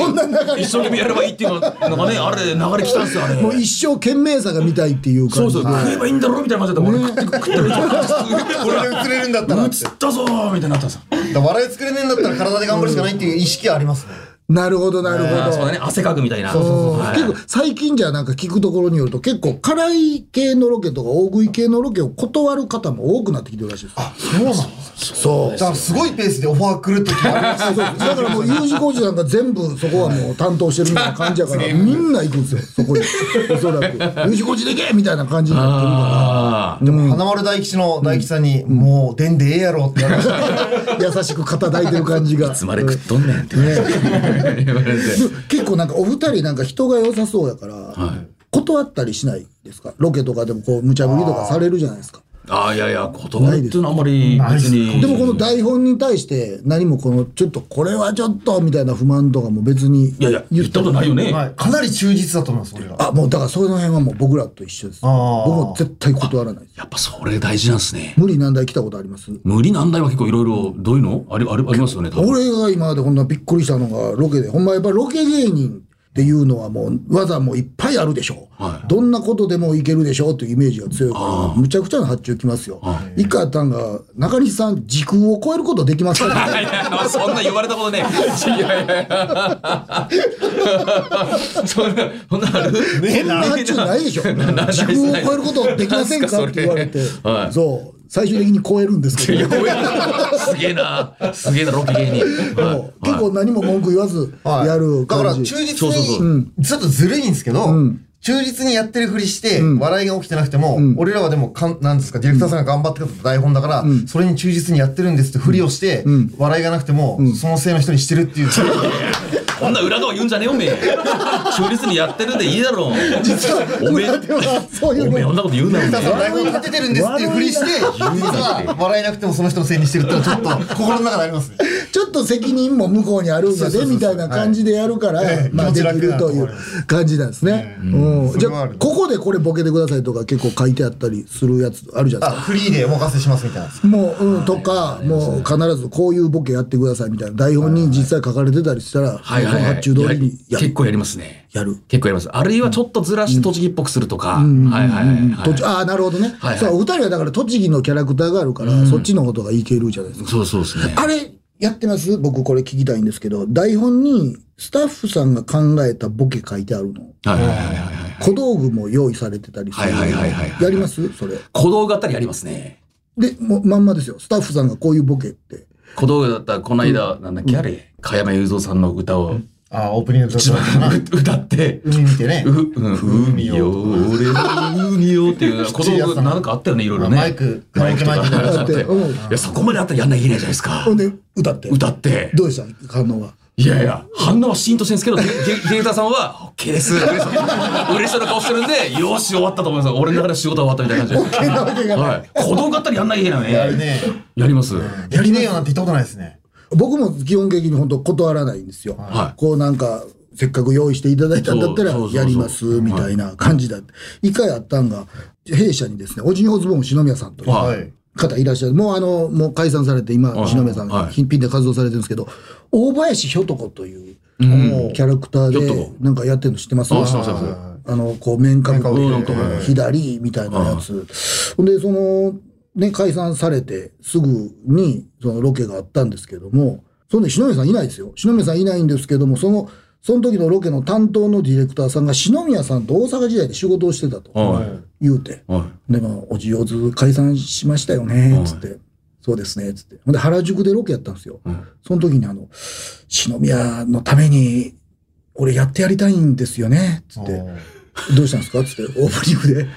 生懸命やればいいっていうのがなんかねあれ流れきたんですよあれ。もう一生懸命さが見たいっていう感じで。そうそう。食えばいいんだろみたいな感じで俺食って食ってるこれで映れるんだったら映ったぞーみたいになったんですよ。だから笑い作れねえんだったら体で頑張るしかないっていう意識はありますね。なるほどなるほど。そうだね。汗かくみたいな。うんはい。結構最近じゃなんか聞くところによると結構辛い系のロケとか大食い系のロケを断る方も多くなってきてるらしいです。そうなんそう。だからすごいペースでオファー来る時もありますだからもう U 字工事なんか全部そこはもう担当してるみたいな感じやから <laughs> みんな行くんですよそこに。おそらく。<laughs> U 字工事でけみたいな感じになってるかあー。でも花丸大吉の大吉さんに、もう出んでええやろって <laughs> 優しく肩抱いてる感じが。いつまで食っとんねんって言われて結構なんかお二人なんか人が良さそうやから、はい。断ったりしないですか？ロケとかでもこう無茶ぶりとかされるじゃないですかああいやいや断るっていうのはあんまり別に。でもこの台本に対して何もこのちょっとこれはちょっとみたいな不満とかも別にいやいや言ったことない。よね、はい、かなり忠実だと思います、俺ら。あもうだからその辺はもう僕らと一緒です。僕も絶対断らないやっぱそれ大事なんですね。無理難題来たことあります？無理難題は結構いろいろどういうの？ありありありますよね多分。俺が今までこんなびっくりしたのがロケで。ほんまやっぱロケ芸人っていうのはもう技もいっぱいあるでしょう、はい。どんなことでもいけるでしょうというイメージが強いからむちゃくちゃな発注きますよ、一回あったんが中西さん時空を超えることできますか <laughs> いやいやそんな言われたことね <laughs> いやいやそんなそんなある？ねえな。発注ないでしょ。<laughs> 時空を超えることできませんか？って言われて、はい。そう最終的に超えるんですけど <laughs> すげえな。すげえなロケ芸人。結構何も文句言わずはい。やるだから忠実に、ちょっとずるいんですけど、忠実にやってるふりして、笑いが起きてなくても、俺らはでもかん、なんですか、ディレクターさんが頑張ってくれた台本だから、それに忠実にやってるんですってふりをして、笑いがなくても、そのせいの人にしてるっていう。<laughs> こんな裏側言うんじゃねえよおめえ。忠実にやってるんでいいだろう。実はおめえそういうの。おめえこんなこと言うなよおめえ。台本に立ててるんですっていうふりして、実は笑いなくてもその人のせいにしてるってのはちょっと心の中でありますね。ちょっと責任も向こうにあるんだねみたいな感じでやるから、はい。まあできるという感じなんですね。うん。じゃあここでこれボケてくださいとか結構書いてあったりするやつあるじゃないあ、ですか。フリーでお任せしますみたいな。もう、うん、とか、もう必ずこういうボケやってくださいみたいな。台本に実際書かれてたりしたら、はい発注通りにやる。結構やりますねやる結構やりますあるいはちょっとずらして栃木っぽくするとかはいはいはいああ、なるほどね。はいはいそう、お二人はだから栃木のキャラクターがあるから、そっちのことがいけるじゃないですか。そうそうですねあれ、やってます？僕これ聞きたいんですけど、台本にスタッフさんが考えたボケ書いてあるの。はいはいはいはいはい小道具も用意されてたりする。はいはいはいはいはいやります？それ。小道具あったりやりますねで、もうまんまですよ。スタッフさんがこういうボケって。小道具だったらこの間なんだっけあれ加山雄三さんの歌をあ、オープニング歌って海見てねう、。うん、海よ、俺の海よっていう小道具なんかあったよね、いろいろね。マイクマイクとかあって。いうんや、そこまであったらやんなきゃいけないじゃないですかほ。んで、歌って。歌って。どうでした？反応は。いやいや、反応はシーンとしてるんですけど、ディレクターさんは、OK です。嬉しそう嬉しそうな顔してるんで、よし、終わったと思います。俺の中で仕事は終わったみたいな感じで。なわけがないはい。小道具あったらやんなきゃいけなね。やるね。やります。やりねえよなんて言ったことないですね。僕も基本的に本当断らないんですよ。はいこうなんか、せっかく用意していただいたんだったらやりますみたいな感じだ。一回あったんが、弊社にですね、おじにほずぼん篠宮さんというははいい。方いらっしゃる。もうあの、もう解散されて今、はい。篠宮さんがはい。品品で活動されてるんですけど、大林ひょとこといううん。キャラクターでなんかやってるの知ってます？あの、こう、面かぶ左みたいなやつ。ほんで、その、ね、解散されてすぐに、そのロケがあったんですけども、そんで篠宮さんいないですよ。篠宮さんいないんですけども、その、その時のロケの担当のディレクターさんが篠宮さんと大阪時代で仕事をしてたとはい言うて、はい。でも、おじよず解散しましたよね、つって。そうですね、つって。ほんで、原宿でロケやったんですよ。うんその時にあの、篠宮のために、俺やってやりたいんですよね、つって。どうしたんですか？つって、オープニングで。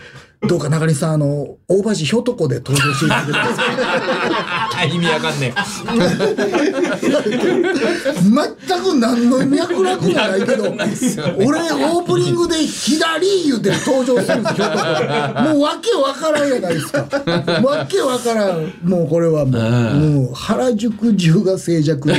どうか中西さん、あの、大橋ひょとこで登場していただけますか？意味わかんね全く何の脈絡もないけど、俺、オープニングで左言うて登場するんですよ、もうわけわからんやないですか。わけわからん。もうこれはもう、もう原宿中が静寂。<laughs>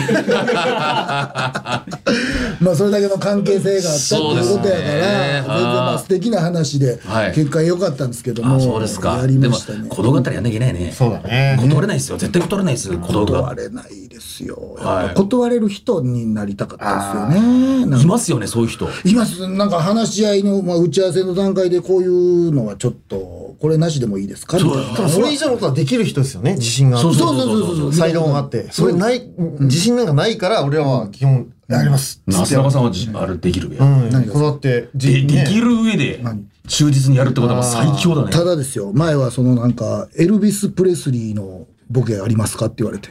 まあ、それだけの関係性があったっていうことやから、ね全然まあ素敵な話ではい、結果良かったんですけども、あそうですかやりましたね。小道具あったらやんなきゃいけないねそうだね。断れないですよ絶対断れないです断はれないですよ。はい断れる人になりたかったですよね。いますよねそういう人います。なんか話し合いの、まあ、打ち合わせの段階でこういうのはちょっと、これなしでもいいですか？みたいな。多分それ以上のことはできる人ですよね。自信があって。そうそうそうそうそう。才能があって。それない、自信なんかないから、俺らは基本、やります。那須中さんはじあれできるべうん。何がこだって、ででねきる上で忠実にやるってことは最強だねただですよ、前はそのなんか、エルビス・プレスリーのボケありますかって言われて。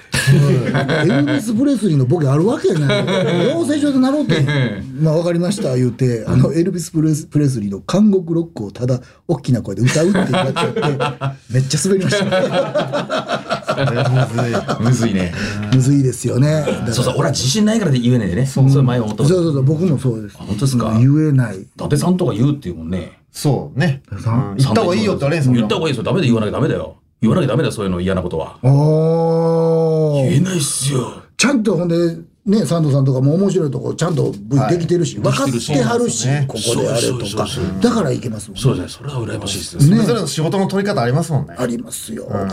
エルビス・プレスリーのボケあるわけない。養成所でなろうって。<laughs> まあ、わかりました、言うて、あの、エルビス・プレスプレスリーの監獄ロックをただ、大きな声で歌うって言われちゃって、めっちゃ滑りました。<laughs> むずいねむずいですよね。そうそう俺は自信ないからで言えないでねそうそれ前思ったそうそうそう、僕もそうです。本当ですか？言えない。伊達さんとか言うっていうもんねそうね。言った方がいいよってあれんすもん言った方がいいですよダメで言わなきゃダメだよ言わなきゃダメだよそういうの嫌なことは。言えないっすよ。ちゃんとほんで、ね、サンドさんとかも面白いとこちゃんとできてるし、分かってはるし、ここであれとか。だからいけますもんそうですねそれは羨ましいですそね。れぞれの仕事の取り方ありますもんね。ありますよ、これ。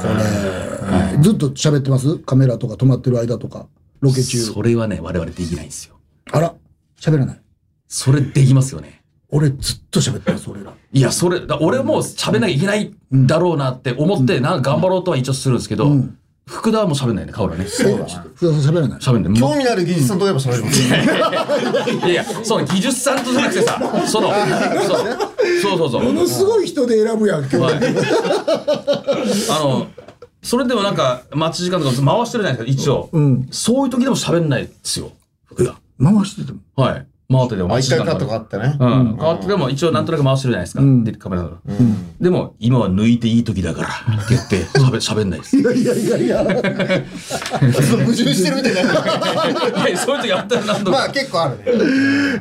ずっと喋ってます？カメラとか止まってる間とか、ロケ中。それはね我々できないんですよ。あら、喋らない。それできますよね俺ずっと喋ってます、俺ら。いやそれだ俺も喋んなきゃいけないんだろうなって思ってなんか頑張ろうとは一応するんですけど福田はもう喋んないね顔がねそうだ。福田さん喋らない。喋んない興味のある技術さんといえば喋ります。いやいや、その技術さんとじゃなくてさ、その、そうそうそうそう。ものすごい人で選ぶやん、今はい日。あの、それでもなんか、待ち時間とか回してるじゃないですか、一応。んそういう時でも喋んないですよ、福田。回してても？はい。回っててもあ、待ち時間一回カットがあってね。うん。変わってでも一応なんとなく回してるじゃないですか。で、カメラの。でも、今は抜いていい時だからって言って、喋 <laughs> 喋んないです。いいやいやいやいや。矛盾してるみたいな。や、そういう時あったら何度か。まあ結構あるね。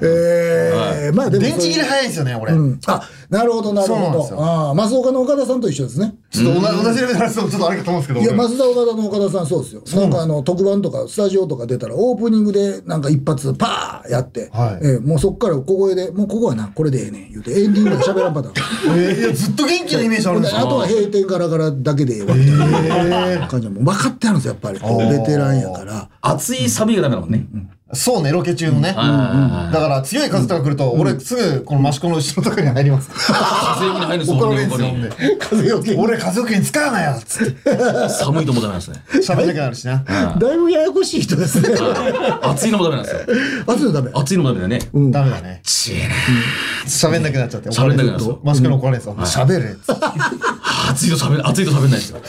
えー、まあでも。電池切れ早いんですよね、俺。うんあ、なるほど、なるほど。ああ、増岡の岡田さんと一緒ですね。ちょっと同じレベルの話ちょっとあれかと思うんですけど。いや、俺増田岡田の岡田さんそうですよ。なんかあの、特番とかスタジオとか出たら、オープニングでなんか一発パーやって、はいえーもうそっから小声で、もうここはな、これでええねん言うて、エンディングまで喋らんパターン。え <laughs> ーいやずっと元気なイメージあるんですよ。ほんであとは閉店ガラガラだけでええわみたいな感じはもう分かってあるんですよ、やっぱり。ベテランやから。熱いサビがダメだもんね。そうね、ロケ中のね。だから強い風とか来ると、俺すぐこの益子の後ろとかに入ります。風に入るんですよ、怒られるん横にですよ。風よけ。俺風よけに使うなよっつって。寒いともダメなんですね。喋んなくなるしな。だいぶややこしい人ですね。熱いのもダメなんですよ。あとでダメ。熱いのもダメだよね。ダメだね。ちえな喋んなくなっちゃって。喋んなくなるんですよマシコの怒られるんですよ。喋れっつって。熱いと喋ん、熱いと喋んないですよ。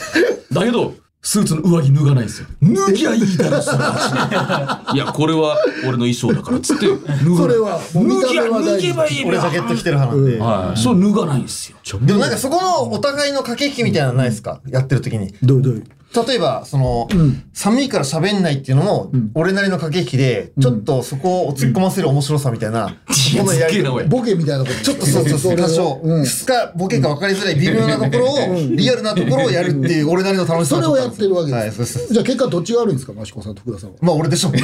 だけど、スーツの上着脱がないんですよ。脱ぎゃいいだろ、その話 <laughs> いや、これは俺の衣装だからっつって、それは脱ぎゃ、脱げばいい俺ジャケット着てる派なんで。はい。そう脱がないんですよ。でもなんかそこのお互いの駆け引きみたいなのないですか？やってる時に。どうどう？例えば、その、寒いから喋んないっていうのも、俺なりの駆け引きで、ちょっとそこを突っ込ませる面白さみたいな、ものやり。ボケみたいなこと。ちょっとそうそうそう、多少、うん。すか、ボケか分かりづらい微妙なところを、<laughs> リアルなところをやるっていう、俺なりの楽しさそれをやってるわけはい、です。そうそう。じゃあ結果どっちが悪いんですか、益子さんと福田さんは？まあ俺でしょ。<laughs>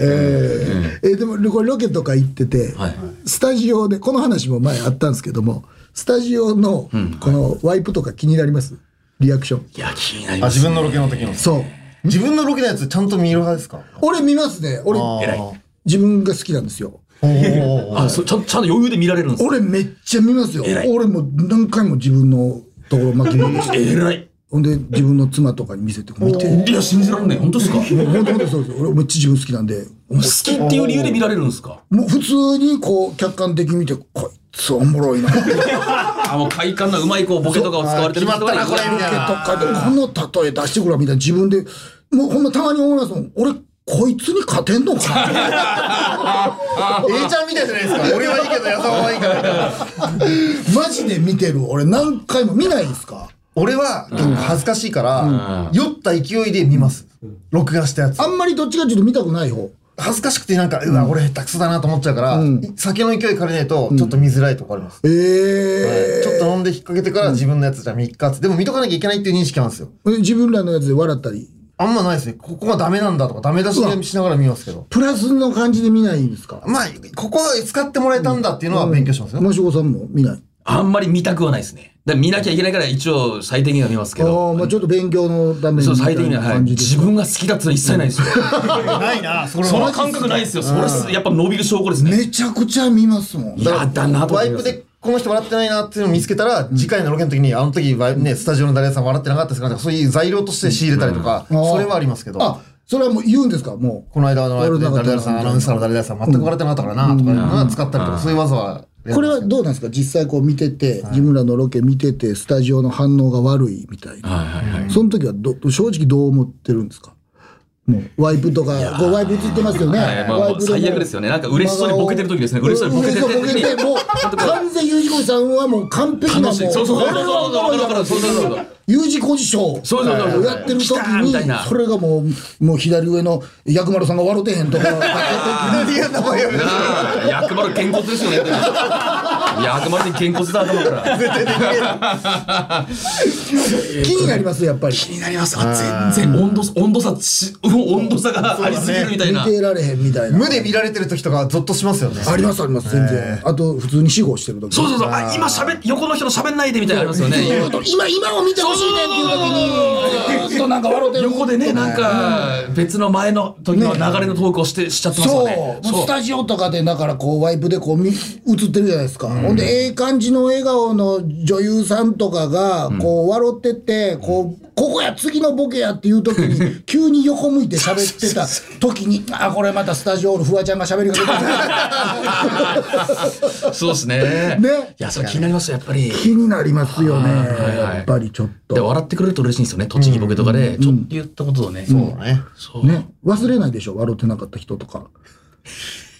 えーえーでもこれロケとか行ってて、はい。スタジオでこの話も前あったんですけどもスタジオのこのワイプとか気になります？リアクション。いや、気になりあ、ます。自分のロケの時の。そう。自分のロケのやつちゃんと見る派ですか？俺見ますね。俺偉い。自分が好きなんですよ。あ、そうちゃんちゃんと余裕で見られるんですよ。俺めっちゃ見ますよ。偉い。俺も何回も自分のところ巻き戻して。<laughs> 偉い。ほんで自分の妻とかに見せて見て。いや、信じられない。本当ですか？好もう本当本当そうです。俺めっちゃ自分好きなんで。もきっていう理由で見られるんですか？う普通にこう客観的に見てこいつおもろいな。<laughs> あ、もう快感なうまいこうボケとかを使われてる人決まったなこれみたいなとかでこの例え出してくるわみたいな。自分でもうほんまたまに思いますもん。俺こいつに勝てんのか A ちゃんみたいじゃないですか。俺はいいけど矢沢はいいから。マジで見てる俺何回も見ないですか？俺は結構恥ずかしいから、酔った勢いで見ます。録画したやつ。あ。んまりどっちかっていうと見たくない方？恥ずかしくてなんか、うわ、俺下手くそだなと思っちゃうから、酒の勢い借りないと、ちょっと見づらいとこあります。ええちょっと飲んで引っ掛けてから自分のやつじゃ3日って。でも見とかなきゃいけないっていう認識なんですよ。自分らのやつで笑ったりあんまないですね。ここがダメなんだとか、ダメ出ししながら見ますけど。プラスの感じで見ないんですか？まあ、ここは使ってもらえたんだっていうのは勉強しますよ。マシコさんも見ない？あんまり見たくはないですね。だから見なきゃいけないから一応最低限は見ますけああど。まあちょっと勉強のためにそう、みたい最低限は、はい。な感じですか？自分が好きだってのは一切ないですよ。ないな、それその感覚ないですよ。それす、やっぱ伸びる証拠ですね。めちゃくちゃ見ますもんやだなと。ワイプでこの人笑ってないなっていうのを見つけたら、次回のロケの時に、あの時ね、スタジオの誰さん笑ってなかったですか？そういう材料として仕入れたりとか、うんそれはありますけど。あそれはもう言うんですか？もうこの間の誰々さん、アナウンサーの誰々さん、全く笑ってなかったからな、とかいうのは使ったりとか、そういう技は。これはどうなんですか？実際こう見てて、自分らのロケ見ててスタジオの反応が悪いみたいな、はいはいはい。その時はど正直どう思ってるんですか？もうワイプとかこうワイプ映ってますよね、はいまあもうワイプでも。最悪ですよね。なんか嬉しそうにボケてる時ですね。嬉しそうにボケてる時にもう完全 U 字工事さんはもう完璧なもうそうそうそう。そうそうそうそうそう。U 字工事ショー。そうそうそうをやってる時にな。それがもうもう左上の薬丸さんが笑ってへんとか。<laughs> いや、名前やめてなあ薬丸健骨ですよね薬丸に健骨だ頭から。<laughs> 気になりますやっぱり。気になりますあ全然温度温度差ち <laughs> 温度差がありすぎるみたい見なてられへんみたいな。無で見られてる時とかゾッとしますよね。ありますあります全然。あと普通に死後してる時。そうそうそう。あ今しゃべ横の人の喋んないでみたいなのありますよね。今今を見てほしいねっていう時にとなんか笑ってる横でねなんか別の前の時の流れのトークをしてしちゃってますそう。よねもうスタジオとかでだからこうワイプでこう見映ってるじゃないですか、ほんでええ感じの笑顔の女優さんとかがこう笑っててこうここや次のボケやっていう時に急に横向いて喋ってた <laughs> 時にあこれまたスタジオのフワちゃんが喋りかけてる。<laughs> そうですね。ね。いやそれ気になりますよやっぱり。気になりますよね、やっぱりちょっと。で笑ってくれると嬉しいんですよね栃木ボケとかで。ちょっと言ったことをね。そうね。そう。ね。忘れないでしょ笑ってなかった人とか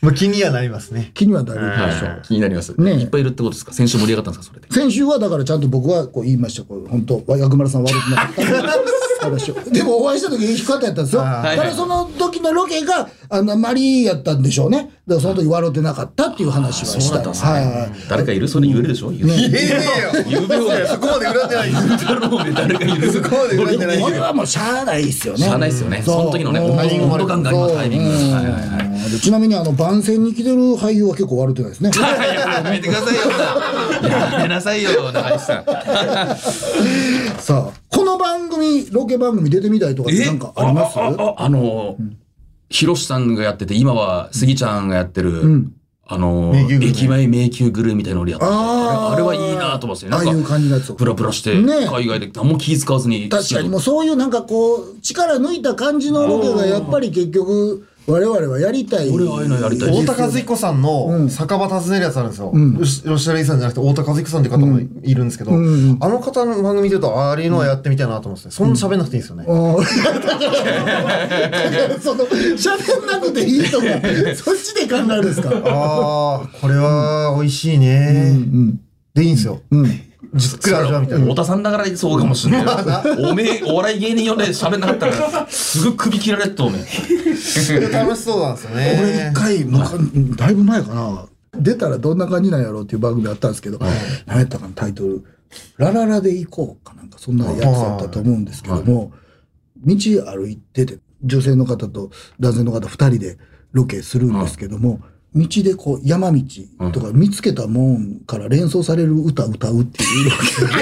まあ気にはなりますね。気にはなるでしょ、気になります。ねいっぱいいるってことですか？先週盛り上がったんですか？それで。先週はだからちゃんと僕はこう言いました。こう本当薬丸さん悪くなかった <laughs> 話を。でもお会いした時いい方やったんですよ。あーただその時のロケがあのマリーやったんでしょうね。だからその時笑ってなかったっていう話はした。んですはいはい。誰かいる？それ言えるでしょ？言う。言えねえよ。言うべよ。そこまで恨んでない。だろうね。誰かいる？そこまで恨んでない。これはもうしゃあないですよね。しゃあないですよね。その時のねうん。温度感がありますタイミング。はいはいはい。ちなみにあの番宣に来てる俳優は結構笑ってないですね。<laughs> やめてくださいよ。やめなさいよ中西さん。さあ組ロケ番組出てみたいとかってなんかあります？あのひろしさんがやってて今はスギちゃんがやってる。ん。あの駅前迷宮グルーみたいなの俺やっててあれあれはいいなと思ってなんああいう感じのやつを。かプラプラしてね。海外で何も気使わずに。確かにもうそういうなんかこう力抜いた感じのロケがやっぱり結局我々はやりたい。俺はああいうのやりたい。太田和彦さんの酒場訪ねるやつあるんですよ。吉田類さんじゃなくて太田和彦さんって方もいるんですけど、あの方の番組で言うと、ああいうのはやってみたいなと思ってて、そんな喋んなくていいんですよね。うんその喋んなくていいとかそっちで考えるんですか？ああ、これは美味しいね。でいいんですよ。じっくり味わうみたいな。太田さんだからそうかもしれない。おめえ、お笑い芸人呼んで喋んなかったら、すぐ首切られっと、おめえ。楽しそうなんですよ俺ね一。回もうだいぶ前かな出たらどんな感じなんやろうっていう番組あったんですけど、何やったかなタイトル「ラララで行こう」かなんかそんなやつだったと思うんですけども道歩いてて女性の方と男性の方2人でロケするんですけども、道でこう山道とか見つけたもんから連想される歌歌うっていう。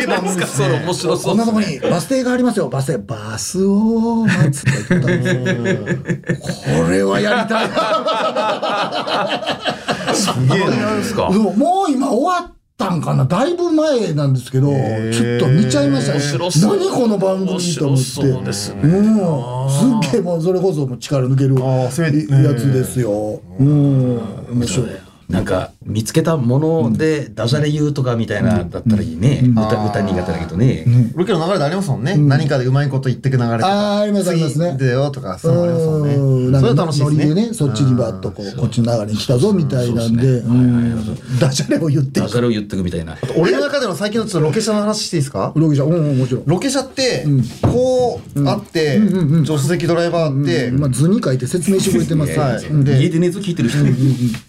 え番組ですそれね。面白そう。こんなとこにバス停がありますよ。バス停バスを待つって言ったんですよこれはやりたい。そんな感じな。んですかもう今終わったんかなだいぶ前なんですけど、ちょっと見ちゃいましたね。何この番組と思って。うですねもう、すっげえもうそれこそもう力抜けるやつですよ。うん、面白い。なんか、見つけたものでダジャレ言うとかみたいなだったらいいね、歌歌苦手だけどね、ロケの流れでありますもんね。何かでうまいこと言ってく流れとか。あーありますありますね。次だよとか、そうありますもんね。うん。それは楽しいですね。ノリでね、そっちにバッとこう、こっちの流れに来たぞみたいなんで、うん。ダジャレを言ってダジャレを言ってくみたいな。俺の中での最近のちょっとロケ車の話していいですか？ロケじゃん、うんうん、もちろん。ロケ車って、こうあって、助手席ドライバーあって、まあ図に書いて説明してくれてますよはい家で寝ず聞いてる人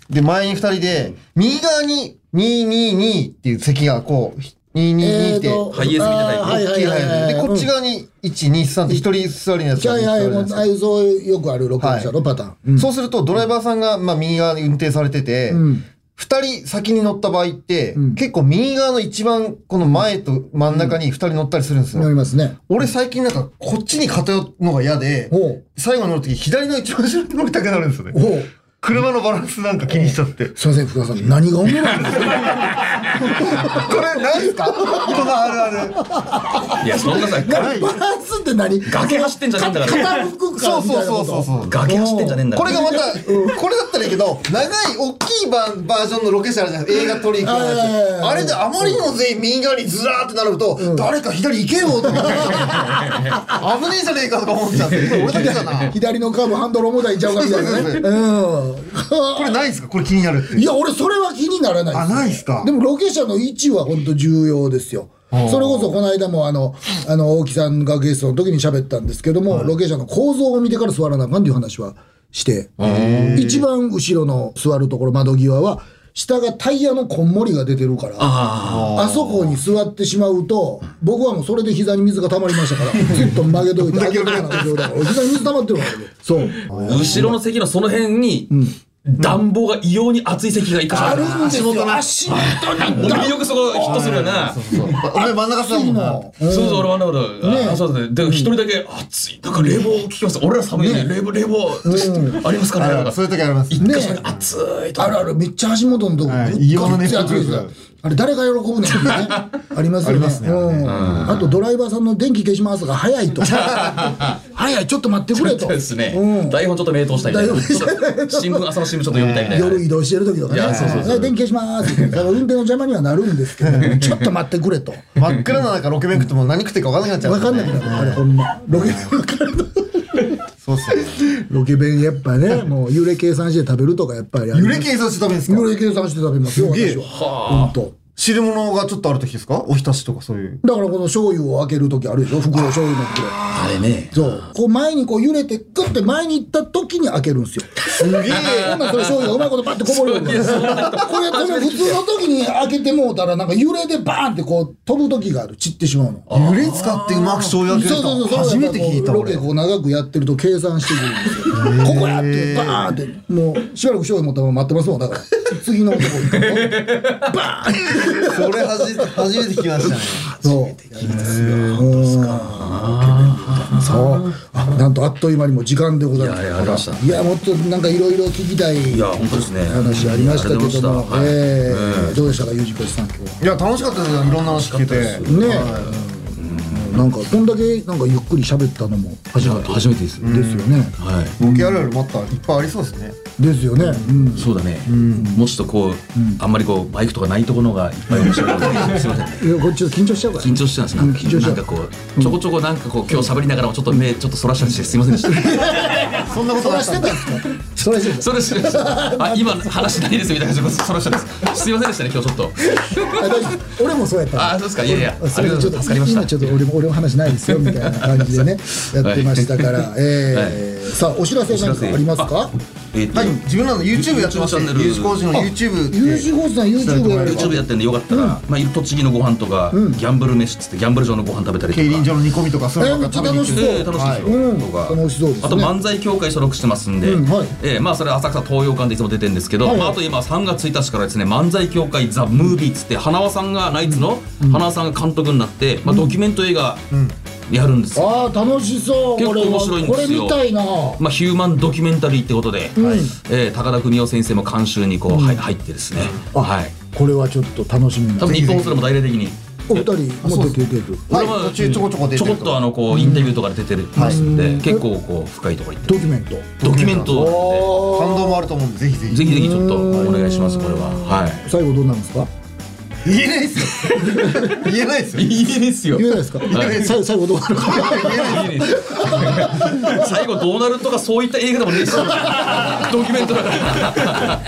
で、前に二人で、右側に222っていう席がこう、222って、とハイエースみたいなあーはい大はいはいはいきいハイエースで、こっち側に1、2、3って一人座りのやつがはいはい、もう、座るじゃああいうそうよくあるロケ車のパターン。うんそうすると、ドライバーさんが、まあ、右側に運転されてて、ん二人先に乗った場合って、ん結構右側の一番、この前と真ん中に二人乗ったりするんですよ。なりますね。俺最近なんか、こっちに偏るのが嫌で。最後に乗るとき左の一番後ろに乗りたくなるんですよね。車のバランスなんか気にしちゃって。すいません、福田さん。何がおもろいんですかこれ何すか？このあるある。いやそんなさバランスって何？崖走ってんじゃねえんだから傾くかそうそうそうそうそう。崖走ってんじゃねえんだこれがまた、これだったらいいけど、長い、大きいバーバージョンのロケ車あるじゃないですか。映画撮り行く。あれであまりにも全員右側にずらーってなると、誰か左行けよとか。危ねえじゃねえかとか思っちゃって。<laughs> 俺だけだな。左のカーブハンドル重たいんちゃうかみたいなね。うん。<laughs> これないんすか？これ気になるって。いや、俺それは気にならないあないっすか？でもロケ車の位置は本当重要ですよ。それこそこの間もあの、あの、大木さんがゲストの時に喋ったんですけども、ロケ車の構造を見てから座らなあかんっていう話はして、一番後ろの座るところ、窓際は、下がタイヤのこんもりが出てるから、あそこに座ってしまうと、僕はもうそれで膝に水が溜まりましたから、<laughs> ずっと曲げといて、<laughs> あげるような状態。俺膝に水溜まってるからね。そう。後ろの席のその辺に暖房が異様に熱い席が一箇所ああるるんですよ。足元に俺よくそこヒットするよなお前真ん中座るもんな。の。そうそう、俺はなるほど。ねあそうだね。で、一人だけ、暑い。なんか冷房効きます。俺ら寒いね。冷房、冷房、ありますかねなんかそういう時あります。一箇所で暑いとあるある、めっちゃ足元のとこ、異様な熱いですあれ、誰が喜ぶねんっていうね。<laughs> ありますよね。うんあと、ドライバーさんの電気消しますが早いと。<laughs> 早い、ちょっと待ってくれと。ですねうん。台本ちょっと名答したいみたいな。新聞、朝の新聞ちょっと読みたいみたいな。夜移動してる時とかね。そうそうそうね電気消しますって。だから運転の邪魔にはなるんですけど、ちょっと待ってくれと。真っ暗な中ロケ弁食っても何食っていいか分かんなくなっちゃう。わかんなくなる。あれ、ほんま。ロケ弁わかるそうっすね。ロケ弁やっぱね、<laughs> もう揺れ計算して食べるとかやっぱりあります。揺れ計算して食べるんですか？揺れ計算して食べますよ、私は。ほんと。汁物がちょっとある時ですか？おひたしとかそういう。だからこの醤油を開ける時あるでしょ？袋醤油の袋。あれね。そう。こう前にこう揺れて、グッて前に行った時に開けるんですよ。すげえ。ほんならそれ醤油がうまいことバッてこぼれるから。これ、これ普通の時に開けてもうたら、なんか揺れでバーンってこう飛ぶ時がある。散ってしまうの。揺れ使ってうまく醤油開けるそうそうそう。と初めて聞いた俺。ロケこう長くやってると計算してくるんですよ。ここやって、バーンって、もうしばらく醤油持ったまま待ってますもん。だから、次のとこ行くと、バーンそれ初めて初めて聞きましたね。そう。うんそう。あ、なんとあっという間にもう時間でございます。いやいやありましたいや、もっとなんかいろいろ聞きたいいや、本当ですね。話ありましたけども、はいえどうでしたか、ゆうじこさん、今日。いや楽しかったですよ。いろんな話聞けて。ね。なんか、こんだけなんかゆっくり喋ったのも初めて初めてです。ですよね。はい。ロケあるあるまたいっぱいありそうですね。ですよね。うん。そうだね。もうちょっとこう、あんまりこう、バイクとかないところがいっぱい面白い。すいません。いや、こっちょっと緊張しちゃうから。緊張してたんですうん緊張しちゃうんなかこうちょこちょこなんかこう今日喋りながらもちょっと目ちょっとそらしたりしてすいませんでしたそんなことそらなかったしてたんですか？<laughs> そらしてた。それですあ今話ないですみたいなそらしたですすいませんでしたね今日ちょっと俺もそうやった。あそうですか？いやいやそれでちょっとありがと助かりました今ちょっと俺も俺も話ないですよみたいな感じでね <laughs> やってましたから、えーさあお知らせ何かありますか？えっとはい、自分らの YouTube やってまして、YouTube チャンネル U 字工事の YouTube って。U 字工事さん YouTube やる YouTube やってんでよかったら、まあ栃木のご飯とか、ギャンブル飯っつってギャンブル場のご飯食べたりとか。競輪場の煮込みとかそういうの楽しとか楽しそう。ですね。あと漫才協会所属してますんで、うんはい。えーまあそれ浅草東洋館でいつも出てるんですけど、はい。はいまあ、あと今3月1日からですね漫才協会ザ・ムービーっつって花輪さんがナイツの花輪さんが監督になって、まあ、ドキュメント映画やるんですよ、ああ楽しそう結構これは。面白いんですよ。これ見たいな。まあ、ヒューマンドキュメンタリーってことで、ん。えー高田邦夫先生も監修にこう、はい入ってですね、あはい、これはちょっと楽しみな多分日本それも大々的に。お二人も出て出る。はい俺は途中ちょこちょこ出てるちょこっとあのこうインタビューとかで出てるますんで、結構こう深いところ行ってドキュメント。ドキュメント感動もあると思うんでぜひぜひ。ぜひぜひちょっとお願いしますこれは。はい。最後どうなんですか？言えないですよ。言えないですよ。いいですよ。言えないですか？最最後どうなるか。いいです最後どうなるとかそういった映画でもねえしドキュメントだから。ね。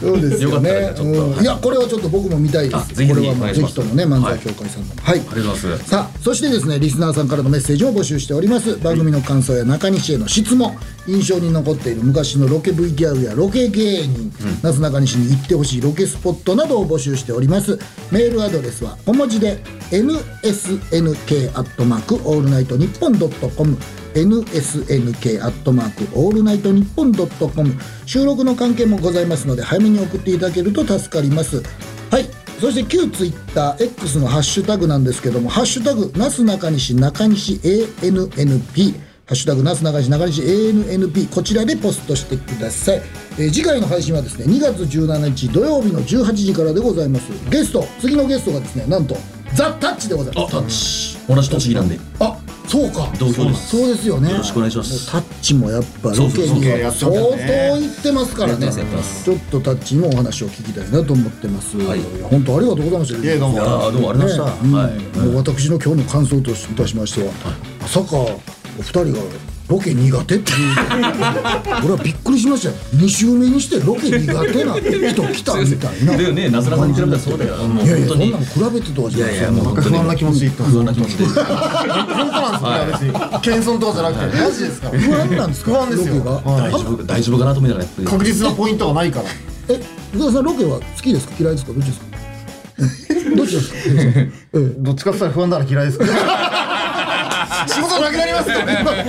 そうですよよかったねらちょっと。うん。いやこれはちょっと僕も見たいです。これはもうぜひともね漫才協会さんの。はい。ありがとうございます。さあそしてですねリスナーさんからのメッセージを募集しております。番組の感想や中西への質問。印象に残っている昔のロケ VTR やロケ芸人、なすなかにしに行ってほしいロケスポットなどを募集しております。メールアドレスは小文字で nsnk アットマークオールナイトニッポンドットコム nsnk アットマークオールナイトニッポンドットコム収録の関係もございますので早めに送っていただけると助かります。はい。そして旧ツイッター X のハッシュタグなんですけども「ハッシュタグなすなかにし中西 ANNP」ハッシュタグなすなかにし中西 ANNP こちらでポストしてください、えー次回の配信はですね2月17日土曜日の18時からでございます。ゲスト次のゲストがですねなんとザ・タッチでございあます。タッチ。同じ栃木なんで。あそうか。同郷です。そうですよね。よろしくお願いします。タッチもやっぱロケには相当行ってますからね。ちょっとタッチにもお話を聞きたいなと思ってます、はい。や本当ありがとうございましたいやどうも。どうもありがとうございました、私の今日の感想といたしましては、まさかお二人がロケ苦手っていう俺はびっくりしましたよ。2週目にしてロケ苦手な人来たみたいな。だよね。なすなかに比べたらそうだよ。いやいやそん本当に。なの比べてとはじゃい。やいやもうなんか不安な気持ち不安な気持ちで本当なんですよ、<laughs> 別に謙遜とかじゃなくてマジですか？ら不安なんですか？不安ですよ。大丈夫大丈夫かなと思いながらやって確実なポイントがないから。え宇田さんロケは好きですか？嫌いですか？どっちですか？う <laughs> んどっちですか？<laughs> どっちかって言ったら不安だから嫌いです仕事なくなりますよ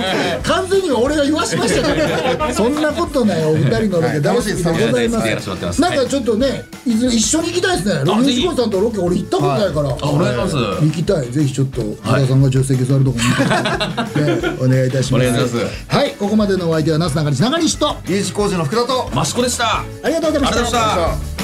<laughs> 完全に俺が言わしましたけど。<laughs> そんなことないお二人のロケ。楽しいです。まやらせてもらってますす。なんかちょっとねいずれ一緒に行きたいですね。あぜひ。西越さんとロケ俺行ったことないから。あお願いします。行きたい。ぜひちょっと宇田さんが助手席座るとこ見て、ね、お願いいたします。お願いします。はい。ここまでのお相手はなすなかにし中西と。有事工事の福田と。益子でした。ありがとうございました